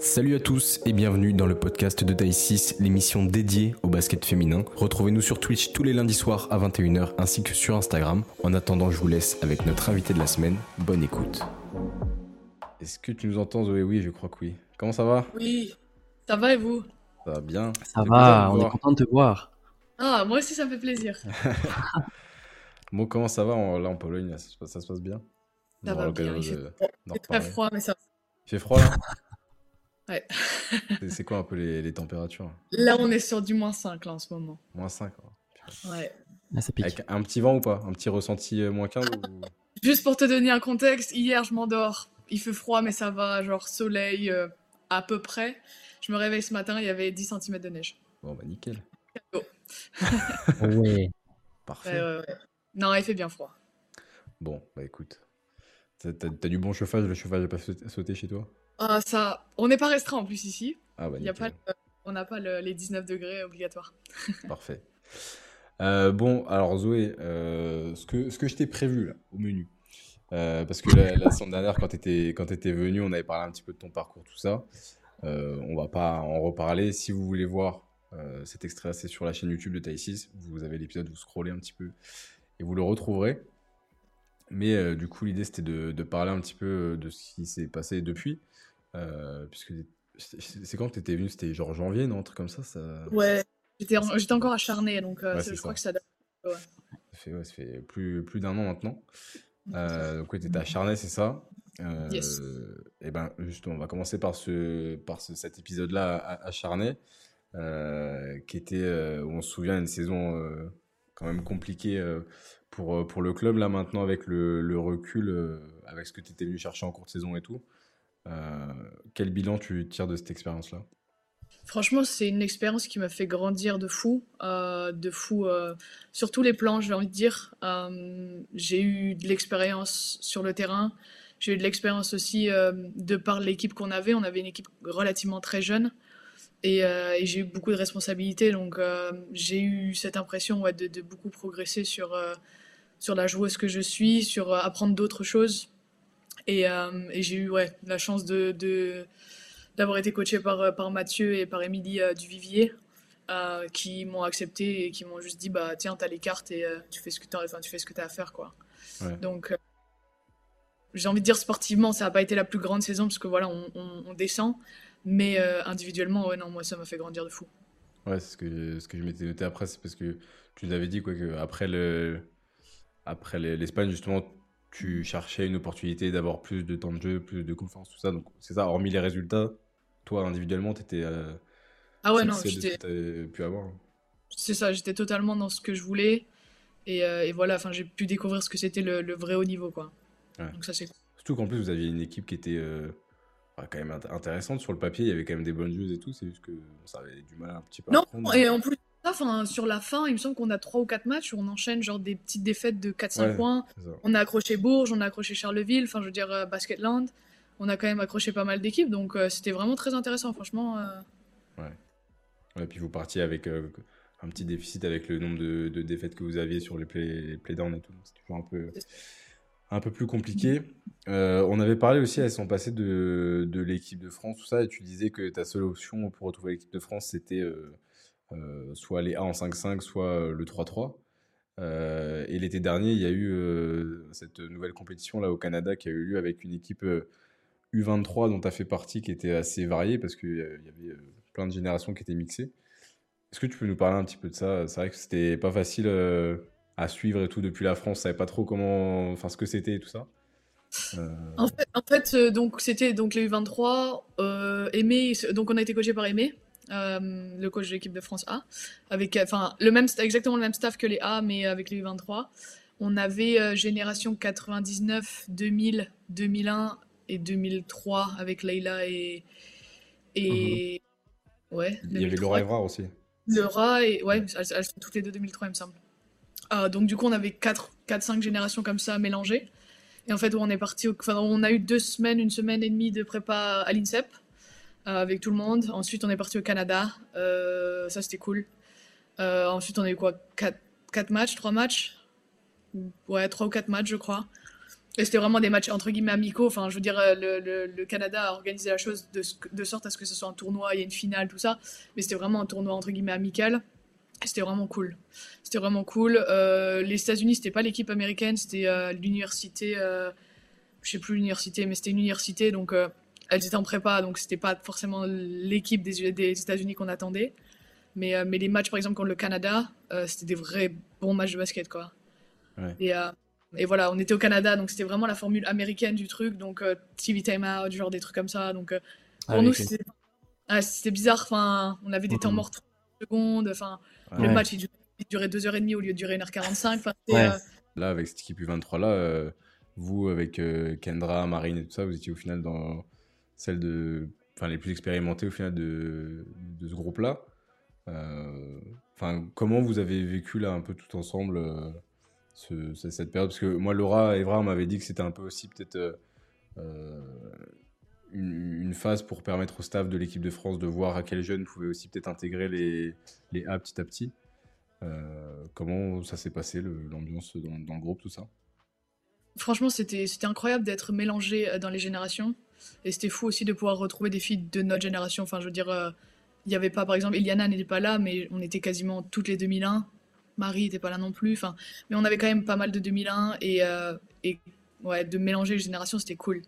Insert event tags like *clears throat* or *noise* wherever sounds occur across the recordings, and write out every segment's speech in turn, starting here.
Salut à tous et bienvenue dans le podcast de Taille 6, l'émission dédiée au basket féminin. Retrouvez-nous sur Twitch tous les lundis soirs à 21h ainsi que sur Instagram. En attendant, je vous laisse avec notre invité de la semaine. Bonne écoute. Est-ce que tu nous entends Zoé? Oui, je crois que oui. Comment ça va? Oui, ça va et vous? Ça va bien. Ça va, on est content de te voir. Ah, moi aussi ça me fait plaisir. *laughs* Bon, comment ça va? En- là en Pologne ça, se passe- ça se passe bien? Ça va bien, de- fait- très froid, mais ça. Il fait froid là? *laughs* Ouais. C'est- C'est quoi un peu les, les températures? Là, on est sur du moins 5 là en ce moment. Moins 5 Ouais. Ah, ça pique. Avec un petit vent ou pas? Un petit ressenti euh, moins 15 ou... *laughs* Juste pour te donner un contexte, hier je m'endors. Il fait froid, mais ça va, genre soleil euh, à peu près. Je me réveille ce matin, il y avait 10 cm de neige. Bon bah nickel. *laughs* Ouais. Parfait. Ouais, ouais, ouais. Non, il fait bien froid. Bon, bah écoute. T'as t'as- t'as du bon chauffage, le chauffage n'a pas sauté chez toi? Ah, ça... On n'est pas restreint en plus ici. Ah bah Il y a nickel. pas le- On n'a pas le- les 19 degrés obligatoires. *laughs* Parfait. Euh, bon, alors Zoé, euh, ce, que, ce que je t'ai prévu là, au menu, euh, parce que la, la semaine dernière, quand tu étais, quand étais venu, on avait parlé un petit peu de ton parcours, tout ça. On va pas en reparler. Si vous voulez voir cet extrait, c'est sur la chaîne YouTube de Taïsis. Vous avez l'épisode, vous scrollez un petit peu et vous le retrouverez. Mais euh, du coup, l'idée c'était de, de parler un petit peu de ce qui s'est passé depuis. Euh, puisque c'est quand que tu étais venu? C'était genre janvier, non? Un truc comme ça, ça... Ouais. J'étais en- j'étais encore acharné, donc euh, Ouais, je crois que ça date. Ouais. Ça fait, ouais, ça fait plus, plus d'un an maintenant. Euh, donc, ouais, t'étais acharné, c'est ça? Yes. Et ben, justement, on va commencer par, ce, par ce- cet épisode-là acharné, qui était, où on se souvient, une saison quand même compliquée pour, pour le club. Là, maintenant, avec le, le recul, avec ce que tu étais venu chercher en cours de saison et tout, quel bilan tu tires de cette expérience-là? Franchement, c'est une expérience qui m'a fait grandir de fou, euh, de fou euh, sur tous les plans, j'ai envie de dire. Euh, j'ai eu de l'expérience sur le terrain, j'ai eu de l'expérience aussi euh, de par l'équipe qu'on avait. On avait une équipe relativement très jeune et, euh, j'ai eu beaucoup de responsabilités, donc euh, j'ai eu cette impression de, beaucoup progresser sur, euh, sur la joueuse que je suis, sur euh, apprendre d'autres choses. Et, euh, et j'ai eu ouais, la chance de, de d'avoir été coaché par, euh, par Mathieu et par Émilie euh, Duvivier, euh, qui m'ont accepté et qui m'ont juste dit bah tiens t'as les cartes et tu fais ce que t'as enfin, tu fais ce que t'as à faire quoi. Ouais. Donc j'ai envie de dire sportivement ça n'a pas été la plus grande saison parce que voilà on, on- on descend, mais individuellement ouais non moi ça m'a fait grandir de fou. Ouais, c'est ce que, ce que je m'étais noté après, c'est parce que tu nous avais dit quoi, que après le, après le- l'Espagne, justement, tu cherchais une opportunité d'avoir plus de temps de jeu, plus de confiance, tout ça. Donc, c'est ça, hormis les résultats, toi, individuellement, tu étais Ah ouais non j'étais- pu avoir. hein. c'est ça j'étais totalement dans ce que je voulais et, euh, et voilà enfin j'ai pu découvrir ce que c'était le, le vrai haut niveau quoi. Ouais. Donc ça c'est Surtout qu'en plus, vous aviez une équipe qui était euh, quand même int- intéressante sur le papier, il y avait quand même des bonnes joueuses et tout, c'est juste que ça avait du mal un petit peu à Non, prendre. et en plus, enfin, sur la fin, il me semble qu'on a 3 ou 4 matchs où on enchaîne genre des petites défaites de 4-5 Ouais. points. On a accroché Bourges, on a accroché Charleville, enfin, je veux dire, euh, Basketland. On a quand même accroché pas mal d'équipes, donc euh, c'était vraiment très intéressant, franchement. euh. Ouais, puis vous partiez avec euh, un petit déficit avec le nombre de, de défaites que vous aviez sur les play, playdowns et tout. C'est toujours un peu, un peu plus compliqué. Euh, on avait parlé aussi à son passé de, de l'équipe de France, tout ça, et tu disais que ta seule option pour retrouver l'équipe de France, c'était euh, soit les A en 5-5, soit euh, le 3-3. Euh, et l'été dernier, il y a eu euh, cette nouvelle compétition là au Canada qui a eu lieu avec une équipe euh, U23 dont tu as fait partie qui était assez variée parce qu'il y avait euh, plein de générations qui étaient mixées. Est-ce que tu peux nous parler un petit peu de ça? C'est vrai que c'était pas facile euh, à suivre et tout depuis la France, on savait pas trop comment, enfin ce que c'était et tout ça. Euh, En fait, euh, donc c'était donc les U23, euh, Aimé, donc on a été coaché par Aimé, euh, le coach de l'équipe de France A, avec euh, enfin le même exactement le même staff que les A, mais avec les U23. On avait euh, génération 99, 2000, 2001 et 2003 avec Leïla et et ouais. il y avait 2003. Laura Evrard aussi. Rat, et ouais, elles, elles sont toutes les deux 2003, il me semble. Euh, donc, du coup, on avait 4-5 générations comme ça mélangées. Et en fait, on est parti, au- enfin, on a eu deux semaines, une semaine et demie de prépa à l'INSEP euh, avec tout le monde. Ensuite, on est parti au Canada. Euh, ça, c'était cool. Euh, ensuite, on a eu quoi? 4, matchs, 3 matchs? Ouais, 3 ou 4 matchs, je crois. Et c'était vraiment des matchs entre guillemets amicaux. Enfin, je veux dire, euh, le, Canada a organisé la chose de, sorte à ce que ce soit un tournoi, il y a une finale, tout ça. Mais c'était vraiment un tournoi entre guillemets amical. C'était vraiment cool. C'était vraiment cool. Euh, les États-Unis, c'était pas l'équipe américaine, c'était euh, l'université. Euh, je sais plus l'université, mais c'était une université, donc elles étaient en prépa, donc c'était pas forcément l'équipe des, des États-Unis qu'on attendait. Mais, mais les matchs, par exemple, contre le Canada, c'était des vrais bons matchs de basket, quoi. Ouais. Et et voilà, on était au Canada, donc c'était vraiment la formule américaine du truc, donc euh, TV time out, genre des trucs comme ça. Donc euh, pour ah nous, ah, c'était bizarre. Enfin, on avait des temps morts 30 secondes. Enfin, le match il durait, 2h30 au lieu de durer 1h45. Euh, là, avec cette équipe U23 là, vous avec Kendra, Marine et tout ça, vous étiez au final dans celle de, enfin les plus expérimentés au final de, de ce groupe là. Enfin, comment vous avez vécu là un peu tout ensemble? cette période? Parce que moi, Laura Evra m'avait dit que c'était un peu aussi peut-être euh, euh, une, phase pour permettre au staff de l'équipe de France de voir à quels jeunes pouvaient aussi peut-être intégrer les, les A petit à petit. Euh, comment ça s'est passé, l'ambiance dans, dans, le groupe, tout ça? Franchement, c'était incroyable d'être mélangé dans les générations. Et c'était fou aussi de pouvoir retrouver des filles de notre génération. Enfin, je veux dire, il n'y avait pas, par exemple, Eliana n'était pas là, mais on était quasiment toutes les 2001. Marie n'était pas là non plus. Enfin, mais on avait quand même pas mal de 2001 et, euh, et ouais, de mélanger les générations, c'était cool.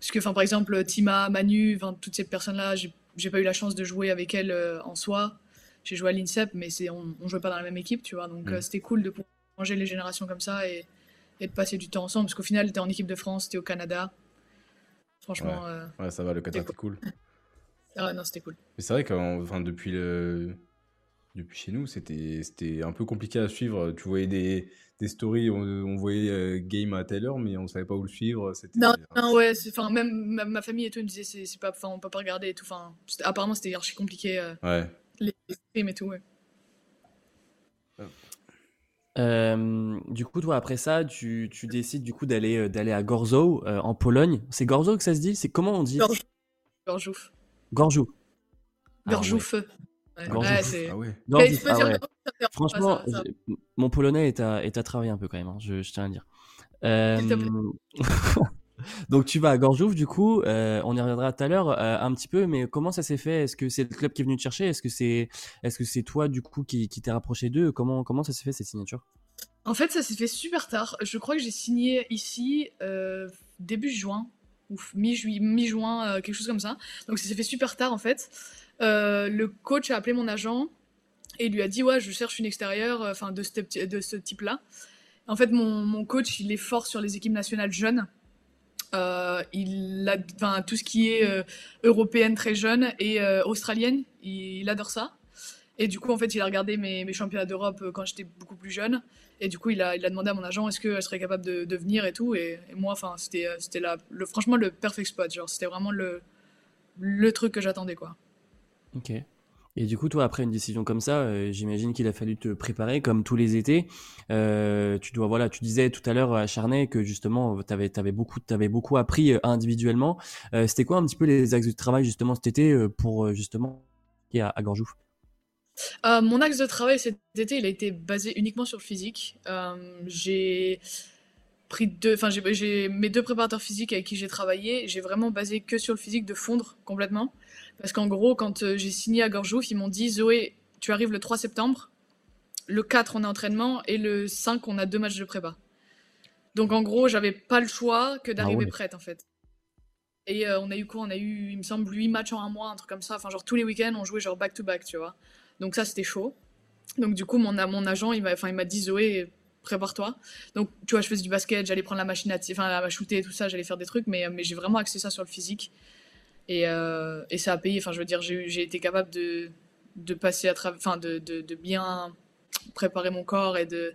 Parce que, enfin, par exemple, Tima, Manu, toutes ces personnes-là, j'ai pas eu la chance de jouer avec elles euh, en soi. J'ai joué à l'INSEP, mais on, on jouait pas dans la même équipe, tu vois. Donc, mm. euh, c'était cool de pouvoir mélanger les générations comme ça et, et de passer du temps ensemble. Parce qu'au final, t'es en équipe de France, t'es au Canada. Franchement. Ouais, ça va, le Canada, c'était cool. Ah, non, c'était cool. Mais c'est vrai que enfin, depuis le depuis chez nous, c'était un peu compliqué à suivre. Tu voyais des, des stories, on, voyait euh, game à telle heure, mais on savait pas où le suivre. Non, non, ouais, enfin, même ma, famille et tout me disait, c'est pas, enfin, on peut pas regarder et tout. Enfin, apparemment, c'était archi compliqué. Euh, ouais. Les streams et tout, ouais. Euh, du coup, toi, après ça, tu, tu décides du coup d'aller d'aller à Gorzow en Pologne. C'est Gorzow que ça se dit? C'est comment on dit? Gorzow. Gorzow. Gorzow. Franchement, mon polonais est à, est à travailler un peu quand même, hein, je, tiens à dire. Euh, *laughs* donc tu vas à Gorjouf du coup, euh, on y reviendra tout à l'heure euh, un petit peu, mais comment ça s'est fait? Est-ce que c'est le club qui est venu te chercher? Est-ce que c'est est-ce toi du coup qui, t'es rapproché d'eux? Comment comment ça s'est fait cette signature? En fait, ça s'est fait super tard. Je crois que j'ai signé ici début juin ou mi-juin, quelque chose comme ça. Donc ça s'est fait super tard en fait. Euh, le coach a appelé mon agent et lui a dit ouais je cherche une extérieure euh, de ce, de ce type là en fait mon, mon, coach il est fort sur les équipes nationales jeunes euh, il a tout ce qui est européenne très jeune et australienne il, adore ça. Et du coup en fait il a regardé mes, mes championnats d'Europe quand j'étais beaucoup plus jeune. Et du coup il a, il a demandé à mon agent est-ce qu'elle serait capable de, venir et tout. Et, moi enfin c'était c'était le franchement le perfect spot. Genre c'était vraiment le le truc que j'attendais quoi. Ok. Et du coup, toi, après une décision comme ça, euh, j'imagine qu'il a fallu te préparer comme tous les étés. Euh, tu dois, voilà, tu disais tout à l'heure à que justement, tu avais, avais, beaucoup, avais beaucoup appris euh, individuellement. C'était quoi un petit peu les axes de travail justement cet été pour justement à, à Gorjouf Mon axe de travail cet été, il a été basé uniquement sur le physique. j'ai pris deux, enfin j'ai mes deux préparateurs physiques avec qui j'ai travaillé. J'ai vraiment basé que sur le physique de fondre complètement. Parce qu'en gros, quand euh, j'ai signé à Gorjouf, ils m'ont dit Zoé, tu arrives le 3 septembre, le 4 on a entraînement et le 5 on a deux matchs de prépa. Donc en gros, j'avais pas le choix que d'arriver ah prête en fait. Et euh, on a eu quoi? On a eu, il me semble, 8 matchs en un mois, un truc comme ça. Enfin, genre tous les week-ends, on jouait genre back-to-back, tu vois. Donc ça, c'était chaud. Donc du coup, mon, mon agent, il m'a dit Zoé, prépare-toi. Donc tu vois, je faisais du basket, j'allais prendre la machine à, enfin, à shooter et tout ça, j'allais faire des trucs, mais, mais j'ai vraiment axé ça sur le physique. Et, euh, et ça a payé. Enfin, je veux dire, j'ai été capable de, passer à travers, enfin, de, bien préparer mon corps et de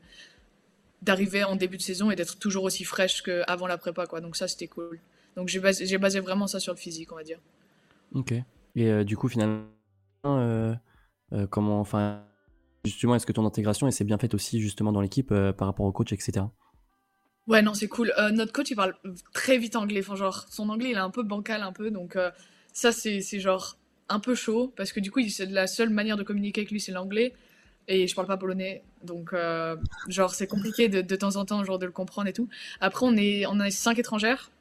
d'arriver en début de saison et d'être toujours aussi fraîche qu'avant la prépa. Donc ça, c'était cool. Donc j'ai basé, vraiment ça sur le physique, on va dire. Ok. Et euh, du coup, finalement, euh, comment, enfin, justement, est-ce que ton intégration et c'est bien faite aussi justement dans l'équipe par rapport au coach, etc. Ouais, non, c'est cool. Euh, notre coach, il parle très vite anglais. Genre, son anglais, il est un peu bancal, un peu. Donc, euh, ça, c'est, c'est genre un peu chaud. Parce que du coup, c'est la seule manière de communiquer avec lui, c'est l'anglais. et je parle pas polonais, donc genre c'est compliqué de, de, temps en temps genre de le comprendre et tout. Après on est on a cinq étrangères,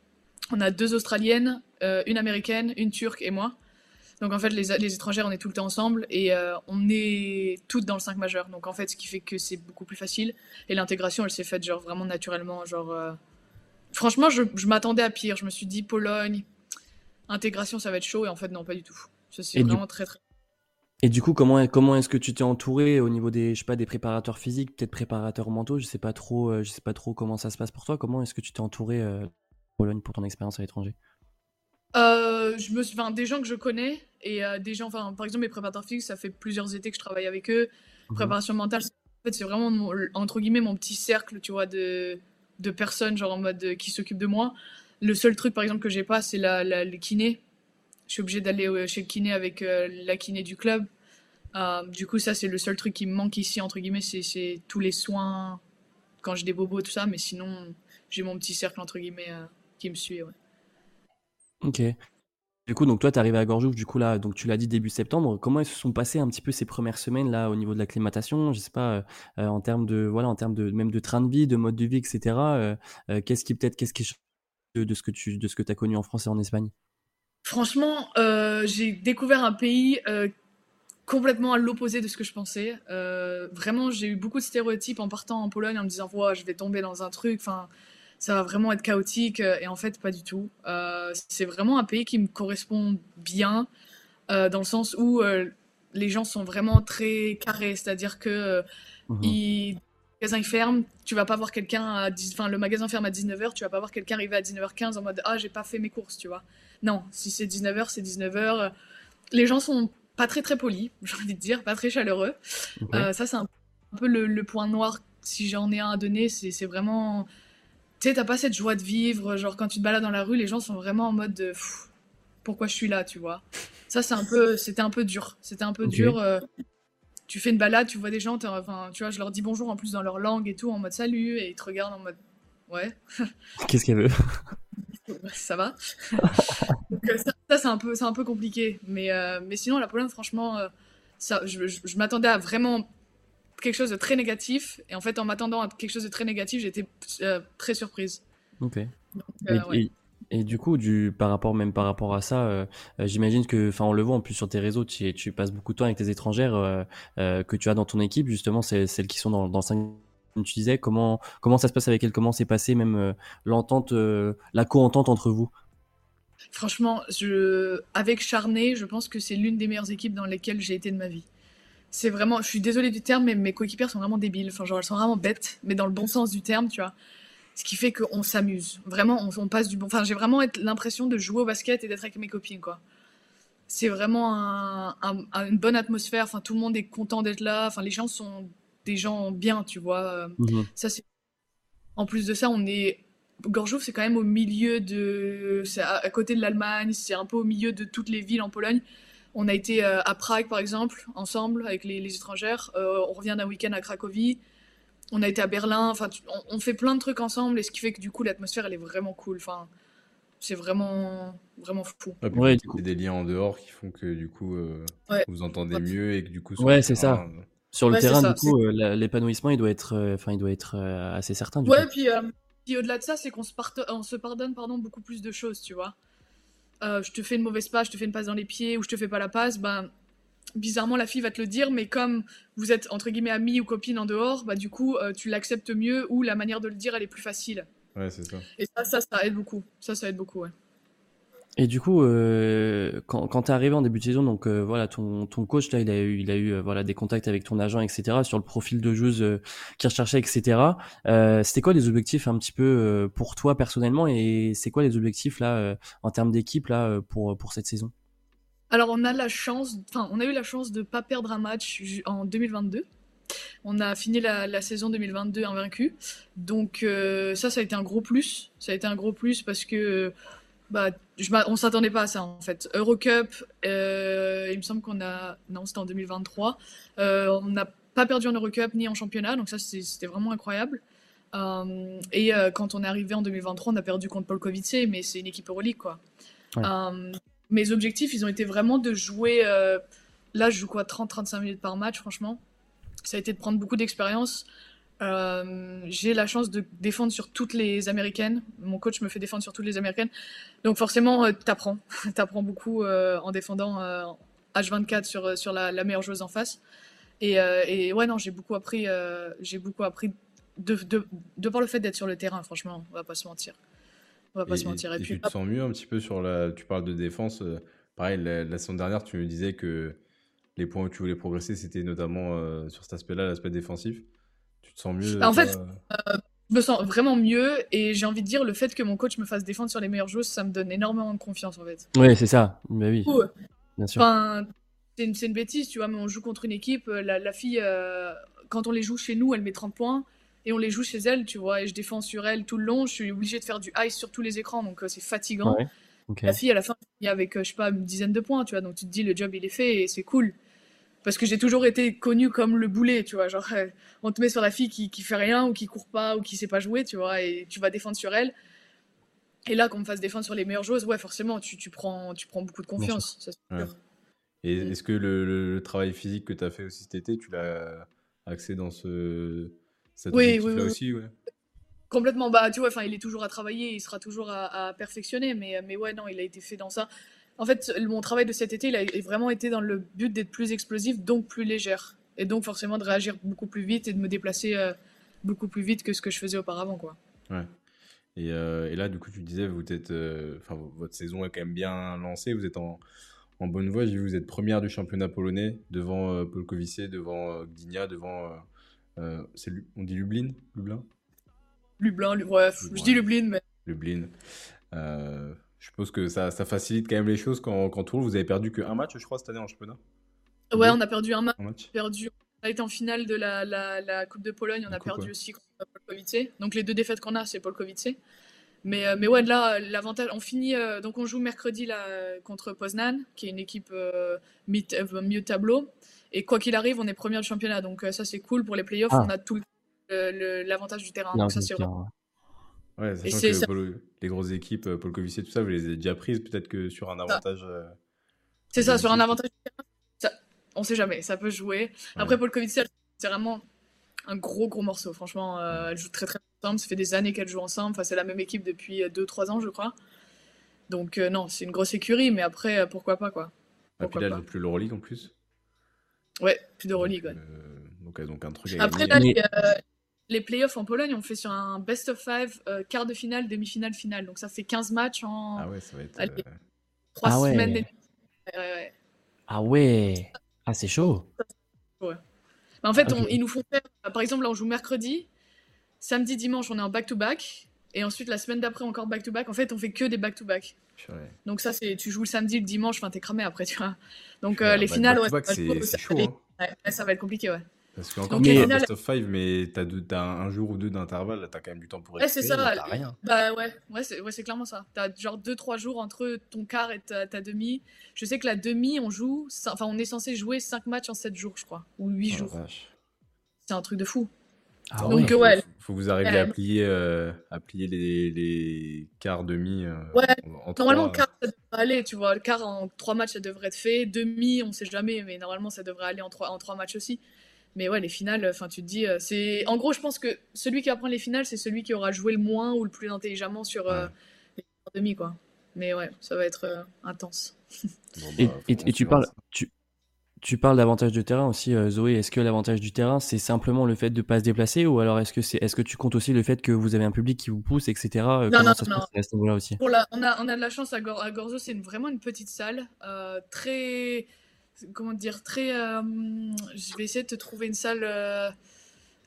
on a deux australiennes, une américaine, une turque et moi. Donc en fait, les, les étrangères, on est tout le temps ensemble et euh, on est toutes dans le 5 majeur. Donc en fait, ce qui fait que c'est beaucoup plus facile. Et l'intégration, elle s'est faite genre vraiment naturellement. Genre, euh, Franchement, je, je m'attendais à pire. Je me suis dit, Pologne, intégration, ça va être chaud. Et en fait, non, pas du tout. Ça, c'est vraiment très, très. Et du coup, comment, comment est-ce que tu t'es entouré au niveau des, je sais pas, des préparateurs physiques, peut-être préparateurs mentaux? Je sais pas trop, euh, je sais pas trop comment ça se passe pour toi. Comment est-ce que tu t'es entouré Pologne pour ton expérience à l'étranger? Euh, je me, enfin, des gens que je connais et euh, des gens, enfin, par exemple mes préparateurs physiques, ça fait plusieurs étés que je travaille avec eux. Mhm. Préparation mentale, en fait, c'est vraiment entre guillemets mon petit cercle, tu vois, de, de personnes genre en mode euh, qui s'occupent de moi. Le seul truc, par exemple, que j'ai pas, c'est la, la, le kiné. Je suis obligée d'aller chez le kiné avec la kiné du club. du coup, ça, c'est le seul truc qui me manque ici, entre guillemets, c'est tous les soins quand j'ai des bobos, tout ça. Mais sinon, j'ai mon petit cercle, entre guillemets, qui me suit. Ouais. Ok. Du coup, donc toi, tu arrivé à Gorjouf, du coup, là, donc tu l'as dit début septembre. Comment se sont passées un petit peu ces premières semaines, là, au niveau de l'acclimatation? Je sais pas, euh, euh, en termes de, voilà, en termes de, même de train de vie, de mode de vie, etc. Euh, qu'est-ce qui, peut-être, qu'est-ce qui de, de ce que tu, de ce que as connu en France et en Espagne? Franchement, j'ai découvert un pays complètement à l'opposé de ce que je pensais. vraiment, j'ai eu beaucoup de stéréotypes en partant en Pologne en me disant, ouais, je vais tomber dans un truc, enfin ça va vraiment être chaotique. Euh, et en fait, pas du tout. Euh, c'est vraiment un pays qui me correspond bien, euh, dans le sens où les gens sont vraiment très carrés. C'est-à-dire que mmh. le magasin il ferme, tu vas pas voir quelqu'un à 10... enfin le magasin ferme à 19h, tu vas pas voir quelqu'un arriver à 19h15 en mode ah, j'ai pas fait mes courses, tu vois. Non, si c'est 19h, c'est 19h. Les gens sont pas très très polis, *laughs* j'ai envie de dire, pas très chaleureux. ça c'est un peu le, le, point noir si j'en ai un à donner, c'est vraiment tu sais, t'as pas cette joie de vivre. Genre, quand tu te balades dans la rue, les gens sont vraiment en mode de, pourquoi je suis là, tu vois? Ça, c'est un peu, c'était un peu dur. C'était un peu dur. Euh, tu fais une balade, tu vois des gens, enfin, tu vois, je leur dis bonjour en plus dans leur langue et tout, en mode salut, et ils te regardent en mode, ouais. *laughs* Qu'est-ce qu'elle veut? *laughs* Ça va. *laughs* Euh, ça, c'est un peu, c'est un peu compliqué. Mais, euh, mais sinon, la Pologne, franchement, ça, je m'attendais à vraiment quelque chose de très négatif. Et en fait, en m'attendant à quelque chose de très négatif, j'étais euh, très surprise. Ok. Euh, et, du coup, du, par rapport, même par rapport à ça, euh, j'imagine que, enfin, on le voit en plus sur tes réseaux, tu, tu passes beaucoup de temps avec tes étrangères que tu as dans ton équipe, justement, c'est celles qui sont dans, dans 5 comme tu disais, comment, comment ça se passe avec elles, comment s'est passé même l'entente, la co-entente entre vous? Franchement, je, avec Charnay, je pense que c'est l'une des meilleures équipes dans lesquelles j'ai été de ma vie c'est vraiment, je suis désolée du terme, mais mes coéquipières sont vraiment débiles. Enfin, genre, elles sont vraiment bêtes, mais dans le bon sens du terme, tu vois. Ce qui fait qu'on s'amuse. Vraiment, on, passe du bon. Enfin, j'ai vraiment l'impression de jouer au basket et d'être avec mes copines, quoi. C'est vraiment une bonne atmosphère. Enfin, tout le monde est content d'être là. Enfin, les gens sont des gens bien, tu vois. Mhm. Ça, c'est. En plus de ça, on est. Gorjouf, c'est quand même au milieu de. C'est à côté de l'Allemagne, c'est un peu au milieu de toutes les villes en Pologne. On a été euh, à Prague, par exemple, ensemble, avec les, étrangères. Euh, on revient d'un week-end à Cracovie. On a été à Berlin. Enfin, on, fait plein de trucs ensemble, et ce qui fait que du coup, l'atmosphère, elle est vraiment cool. Enfin, c'est vraiment, vraiment fou. Ouais, c'est des liens en dehors qui font que du coup, euh, vous entendez mieux et que du coup. Ouais, c'est ça. Sur le terrain, du coup, l'épanouissement, il doit être, enfin, il doit être assez certain. Du ouais, puis, puis au-delà de ça, c'est qu'on se, on se pardonne, pardon, beaucoup plus de choses, tu vois. Euh, je te fais une mauvaise passe, je te fais une passe dans les pieds ou je te fais pas la passe, ben bizarrement la fille va te le dire, mais comme vous êtes entre guillemets amis ou copines en dehors, bah du coup euh, tu l'acceptes mieux ou la manière de le dire elle est plus facile. Ouais, c'est ça. Et ça, ça, ça aide beaucoup. Ça, ça aide beaucoup, ouais. Et du coup, euh, quand, quand tu es arrivé en début de saison, donc euh, voilà, ton, ton coach là, il a eu, il a eu euh, voilà des contacts avec ton agent, etc. Sur le profil de joueuse euh, qu'il recherchait, etc. C'était quoi les objectifs un petit peu pour toi personnellement et c'est quoi les objectifs là en termes d'équipe là pour pour cette saison? Alors on a la chance, enfin on a eu la chance de pas perdre un match en 2022. On a fini la, la saison 2022 invaincu, donc ça, ça a été un gros plus. Ça a été un gros plus parce que bah, je on s'attendait pas à ça en fait. Eurocup, euh, il me semble qu'on a, non, c'était en 2023. Euh, on n'a pas perdu en Eurocup ni en championnat, donc ça c'était vraiment incroyable. Euh, et quand on est arrivé en 2023, on a perdu contre Paul mais c'est une équipe Euroleague quoi. mes objectifs, ils ont été vraiment de jouer. là, je joue quoi 30-35 minutes par match, franchement. ça a été de prendre beaucoup d'expérience. Euh, j'ai la chance de défendre sur toutes les américaines. Mon coach me fait défendre sur toutes les américaines. Donc forcément, euh, t'apprends. *laughs* t'apprends beaucoup euh, en défendant H24 sur, sur la, meilleure joueuse en face. Et, et ouais, non, j'ai beaucoup appris, j'ai beaucoup appris de, de, de, par le fait d'être sur le terrain, franchement, on va pas se mentir. On va pas se mentir. Et, puis, tu te sens mieux un petit peu sur la. Tu parles de défense. pareil, la, la, semaine dernière, tu me disais que les points où tu voulais progresser, c'était notamment sur cet aspect-là, l'aspect défensif. Tu te sens mieux En fait, euh, je me sens vraiment mieux et j'ai envie de dire le fait que mon coach me fasse défendre sur les meilleures joueuses, ça me donne énormément de confiance en fait. Oui, c'est ça. Mais bah oui. Bien sûr. Enfin, c'est une, une, bêtise, tu vois, mais on joue contre une équipe, euh, la, la fille, euh, quand on les joue chez nous, elle met 30 points et on les joue chez elle, tu vois, et je défends sur elle tout le long, je suis obligé de faire du ice sur tous les écrans, donc c'est fatigant. La fille, à la fin, il y avec, je sais pas, une dizaine de points, tu vois, donc tu te dis le job il est fait et c'est cool parce que j'ai toujours été connu comme le boulet, tu vois. Genre, euh, on te met sur la fille qui, qui fait rien ou qui court pas ou qui sait pas jouer, tu vois, et tu vas défendre sur elle. Et là, qu'on me fasse défendre sur les meilleures joueuses, ouais, forcément, tu, tu prends, tu prends beaucoup de confiance. Ça, Et est-ce que le, travail physique que tu as fait aussi cet été, tu l'as axé dans ce, cette oui, oui, oui, aussi ouais? Complètement, bah tu vois, enfin il est toujours à travailler, il sera toujours à, à, perfectionner, mais, mais ouais, non, il a été fait dans ça. En fait, mon travail de cet été, il a vraiment été dans le but d'être plus explosif, donc plus légère. Et donc forcément de réagir beaucoup plus vite et de me déplacer euh, beaucoup plus vite que ce que je faisais auparavant. Quoi. Ouais. Et, euh, et là, du coup, tu disais, vous êtes, euh, votre saison est quand même bien lancée, vous êtes en, en bonne voie. J'ai vu, vous êtes première du championnat polonais devant Paul Kovice, devant Gdynia, devant. on dit Lublin? Lublin? Lublin, ouais, je dis Lublin, mais. Lublin. Je suppose que ça, ça, facilite quand même les choses quand, quand tout Vous avez perdu qu'un match, je crois, cette année en championnat Ouais, on a perdu un match. Perdu. On a été en finale de la, la, la Coupe de Pologne, on a perdu aussi contre Polkowice. Donc les deux défaites qu'on a, c'est Polkowice. Mais, euh, mais ouais, là, l'avantage, on finit, euh, donc on joue mercredi là, contre Poznan, qui est une équipe euh, mieux tableau. Et quoi qu'il arrive, on est premier du championnat. Donc ça, c'est cool pour les playoffs. Ah. On a tout l'avantage du terrain. donc ça, c'est Ouais, sachant que les grosses équipes, euh, Paul Covissier, tout ça, vous les avez déjà prises, peut-être que sur un avantage. Euh, c'est ça, sur un avantage. Ça, on sait jamais, ça peut jouer. Après, Paul Covissier, c'est vraiment un gros, gros morceau. Franchement, euh, elle joue très, très ensemble. Ça fait des années qu'elle joue ensemble. Enfin, c'est la même équipe depuis 2-3 ans, je crois. Donc, non, c'est une grosse écurie, mais après, pourquoi pas, quoi. Et puis là, elle joue plus l'Euroleague en plus. Ouais, plus d'Euroleague, ouais. donc, elles ont qu'un truc à Après, là, les playoffs en Pologne, on fait sur un best of five, euh, quart de finale, demi-finale, finale. Donc ça fait 15 matchs en ah ouais, ça va être, 3 ah semaines. Ouais. Ouais, ah ouais, ah c'est chaud. Ouais. Bah, en fait, ils nous font faire, par exemple, là on joue mercredi, samedi, dimanche, on est en back-to-back. et ensuite, la semaine d'après, encore back-to-back. En fait, on fait que des back-to-back. Donc ça, c'est tu joues le samedi, le dimanche, enfin t'es cramé après, tu vois. Donc euh, les finales, ouais, c'est chaud. Hein. ça va être compliqué, ouais. Parce qu'encore mais... best of 5, mais t'as, as un jour ou deux d'intervalle, t'as quand même du temps pour Ouais, c'est ça. Rien. Bah ouais, ouais c'est, ouais, c'est clairement ça. T'as genre 2-3 jours entre ton quart et ta, ta, demi. Je sais que la demi, on joue, enfin, on est censé jouer 5 matchs en 7 jours, je crois, ou 8 jours. C'est un truc de fou. Ah Donc, ouais. Faut, faut, que vous arriviez à plier, euh, à plier les, les quarts, demi. Euh, ouais, normalement, quart, ça devrait aller, tu vois. Le quart en 3 matchs, ça devrait être fait. Demi, on sait jamais, mais normalement, ça devrait aller en 3, en 3 matchs aussi. Mais ouais, les finales, enfin, tu te dis, euh, c'est. En gros, je pense que celui qui va prendre les finales, c'est celui qui aura joué le moins ou le plus intelligemment sur euh, les demi, quoi. Mais ouais, ça va être euh, intense. et, bah, tu parles, tu, tu parles d'avantage de terrain aussi, Zoé. Est-ce que l'avantage du terrain, c'est simplement le fait de ne pas se déplacer ou alors est-ce que, c'est, est-ce que tu comptes aussi le fait que vous avez un public qui vous pousse, etc. Non, Comment non, ça se passe à ce niveau-là aussi? On, a, on a de la chance à, Gorzo, c'est vraiment une petite salle, très comment dire, très. Euh, je vais essayer de te trouver une salle. Euh,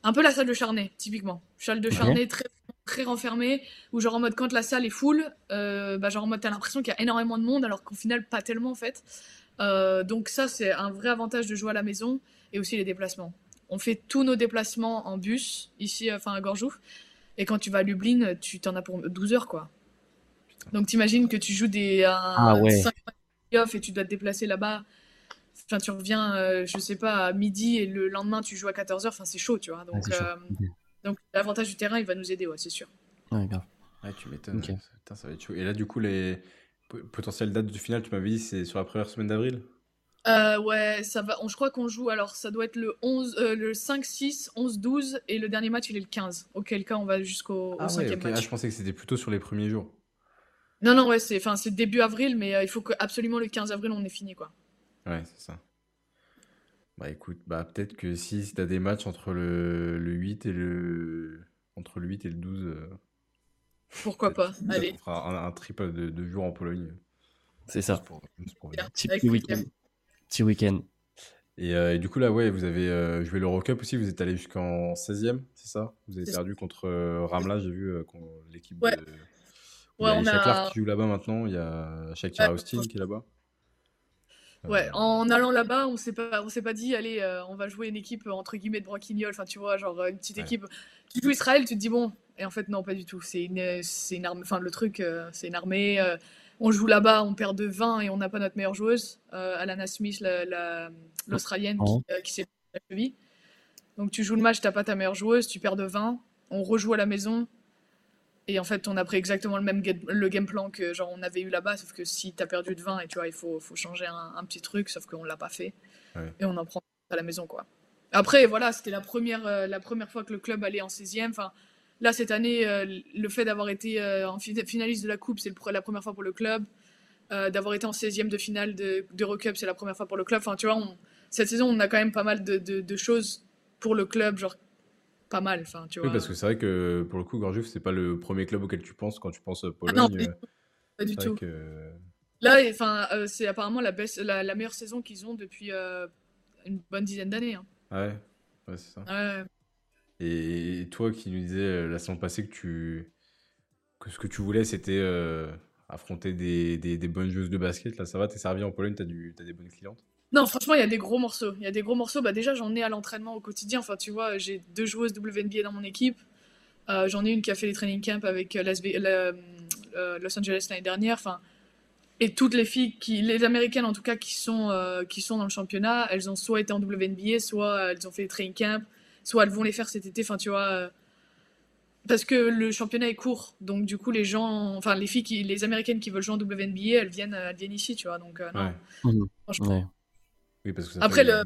un peu la salle de Charnay, typiquement. Salle de Charnay très, très renfermée, où genre en mode quand la salle est full, euh, bah genre en mode t'as l'impression qu'il y a énormément de monde, alors qu'au final pas tellement en fait. donc ça c'est un vrai avantage de jouer à la maison, et aussi les déplacements. On fait tous nos déplacements en bus, ici, enfin à Gorjouf, et quand tu vas à Lublin, tu t'en as pour 12 heures quoi. Donc t'imagines que tu joues des ah, ouais. 5 et tu dois te déplacer là-bas Enfin, tu reviens, euh, je sais pas, à midi et le lendemain tu joues à 14h, enfin c'est chaud, tu vois. Donc, euh, donc l'avantage du terrain, il va nous aider, ouais, c'est sûr. Ouais, grave. Ouais, tu m'étonnes. ça va être chaud. Et là, du coup, les potentielles dates du final, tu m'avais dit, c'est sur la première semaine d'avril? Euh, ouais, ça va. je crois qu'on joue. Alors, ça doit être le 11, euh, le 5, 6, 11, 12, et le dernier match, il est le 15. Auquel cas, on va jusqu'au ah, 5 match. Ah, je pensais que c'était plutôt sur les premiers jours. Non, non, ouais, c'est, enfin, c'est début avril, mais euh, il faut que absolument le 15 avril, on ait fini, quoi. Ouais, c'est ça. Bah écoute, bah peut-être que si, si t'as des matchs entre le, le 8 et le entre le 8 et le 12. Pourquoi pas Allez. On fera un, triple de, jours en Pologne. C'est ça. Petit week-end. Petit week-end. Et, du coup, là, ouais, vous avez euh, joué l'Eurocup aussi. Vous êtes allé jusqu'en 16e, c'est ça? Vous avez perdu contre euh, Ramla, j'ai vu euh, l'équipe ouais. de. Ouais, il y a on a... qui joue là-bas maintenant. Il y a Shakira Austin qui est là-bas. Ouais, en allant là-bas, on s'est pas, on s'est pas dit, allez, on va jouer une équipe entre guillemets de branquignol. Enfin, tu vois, genre une petite équipe. Tu joues Israël, tu te dis bon. Et en fait, non, pas du tout. C'est une, c'est une armée. Enfin, le truc, c'est une armée on joue là-bas, on perd de 20 et on n'a pas notre meilleure joueuse, euh, Alana Smith, l'Australienne, la, qui, euh, qui s'est la cheville. Donc tu joues le match, t'as pas ta meilleure joueuse, tu perds de 20, on rejoue à la maison. Et en fait, on a pris exactement le même le game plan que genre on avait eu là-bas, sauf que si t'as perdu de 20 et tu vois, il faut, faut changer un, petit truc, sauf qu'on l'a pas fait. Et on en prend à la maison, quoi. Après, voilà, c'était la première, euh, la première fois que le club allait en 16e. Enfin, Là, cette année, euh, le fait d'avoir été euh, en finaliste de la Coupe, c'est la première fois pour le club. D'avoir été en 16e de finale d'Eurocup, c'est la première fois pour le club. Enfin, tu vois, cette saison, on a quand même pas mal de, choses pour le club, genre pas mal. Enfin, tu vois. Oui, parce que c'est vrai que pour le coup, Gorgiev, c'est pas le premier club auquel tu penses quand tu penses Pologne. Ah non, pas du tout. Là, enfin, c'est apparemment la, la, meilleure saison qu'ils ont depuis une bonne dizaine d'années. Hein. Ouais, ouais c'est ça. Ouais. Et toi qui nous disais euh, la semaine passée que, tu... que ce que tu voulais, c'était euh, affronter des, des, des, bonnes joueuses de basket, là ça va, t'es servi en Pologne, t'as, du... des bonnes clientes? Non, franchement, il y a des gros morceaux. Il y a des gros morceaux. Bah, déjà, j'en ai à l'entraînement au quotidien. Enfin, tu vois, j'ai deux joueuses WNBA dans mon équipe. Euh, j'en ai une qui a fait les training camps avec Los Angeles l'année dernière. Enfin, et toutes les filles, qui, les américaines en tout cas, qui sont, qui sont dans le championnat, elles ont soit été en WNBA, soit elles ont fait les training camps soit elles vont les faire cet été, enfin tu vois, euh, parce que le championnat est court, donc du coup les gens, enfin les filles, qui, les américaines qui veulent jouer en WNBA, elles viennent, elles viennent ici, tu vois, donc euh, non. Mhm. Franchement. Oui, parce que Après, le,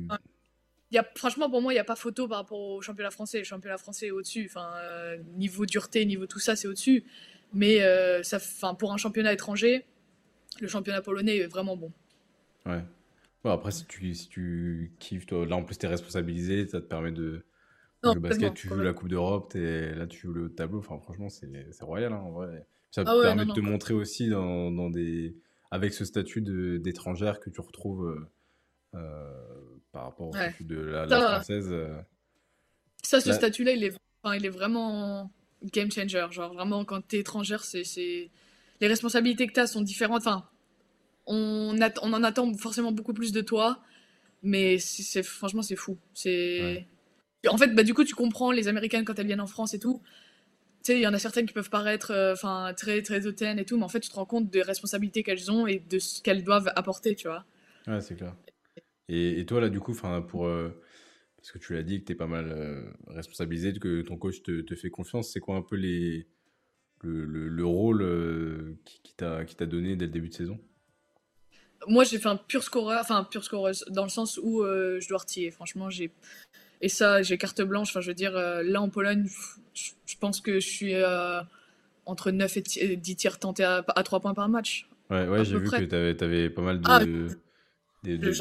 y a, franchement, pour moi, il n'y a pas photo par rapport au championnat français. Le championnat français est au-dessus. Enfin, euh, niveau dureté, niveau tout ça, c'est au-dessus. Mais ça, enfin, pour un championnat étranger, le championnat polonais est vraiment bon. Ouais. Bon, après, si tu, si tu kiffes, toi, là en plus, tu es responsabilisé, ça te permet de, le basket, tu joues la Coupe d'Europe, là tu joues le tableau. Enfin, franchement, c'est royal hein, en vrai. Ça ah permet de te montrer aussi dans, dans, des... avec ce statut d'étrangère que tu retrouves euh, euh, par rapport au statut de la, française. Euh. Ça, ce statut-là, il, est... Enfin, il est vraiment game changer. Genre, vraiment, quand tu es étrangère, c'est les responsabilités que tu as sont différentes. Enfin, on, on en attend forcément beaucoup plus de toi, mais c'est franchement, c'est fou. C'est. En fait, bah, du coup, tu comprends les Américaines quand elles viennent en France et tout. Tu sais, il y en a certaines qui peuvent paraître euh, très, très hautaines et tout, mais en fait, tu te rends compte des responsabilités qu'elles ont et de ce qu'elles doivent apporter, tu vois. Ouais, c'est clair. Et, et, toi, là, du coup, pour. Euh, parce que tu l'as dit que tu es pas mal euh, responsabilisé, que ton coach te, te fait confiance, c'est quoi un peu les, le, le, rôle qui, qui t'a donné dès le début de saison? Moi j'ai fait un pur scoreur, enfin pur scoreur dans le sens où je dois retirer. Franchement, j'ai et ça, j'ai carte blanche. Enfin, je veux dire, euh, là en Pologne, je pense que je suis euh, entre 9 et 10 tirs tentés à, 3 points par match. Ouais, ouais j'ai vu que tu avais, avais, pas mal de, ah, de, de,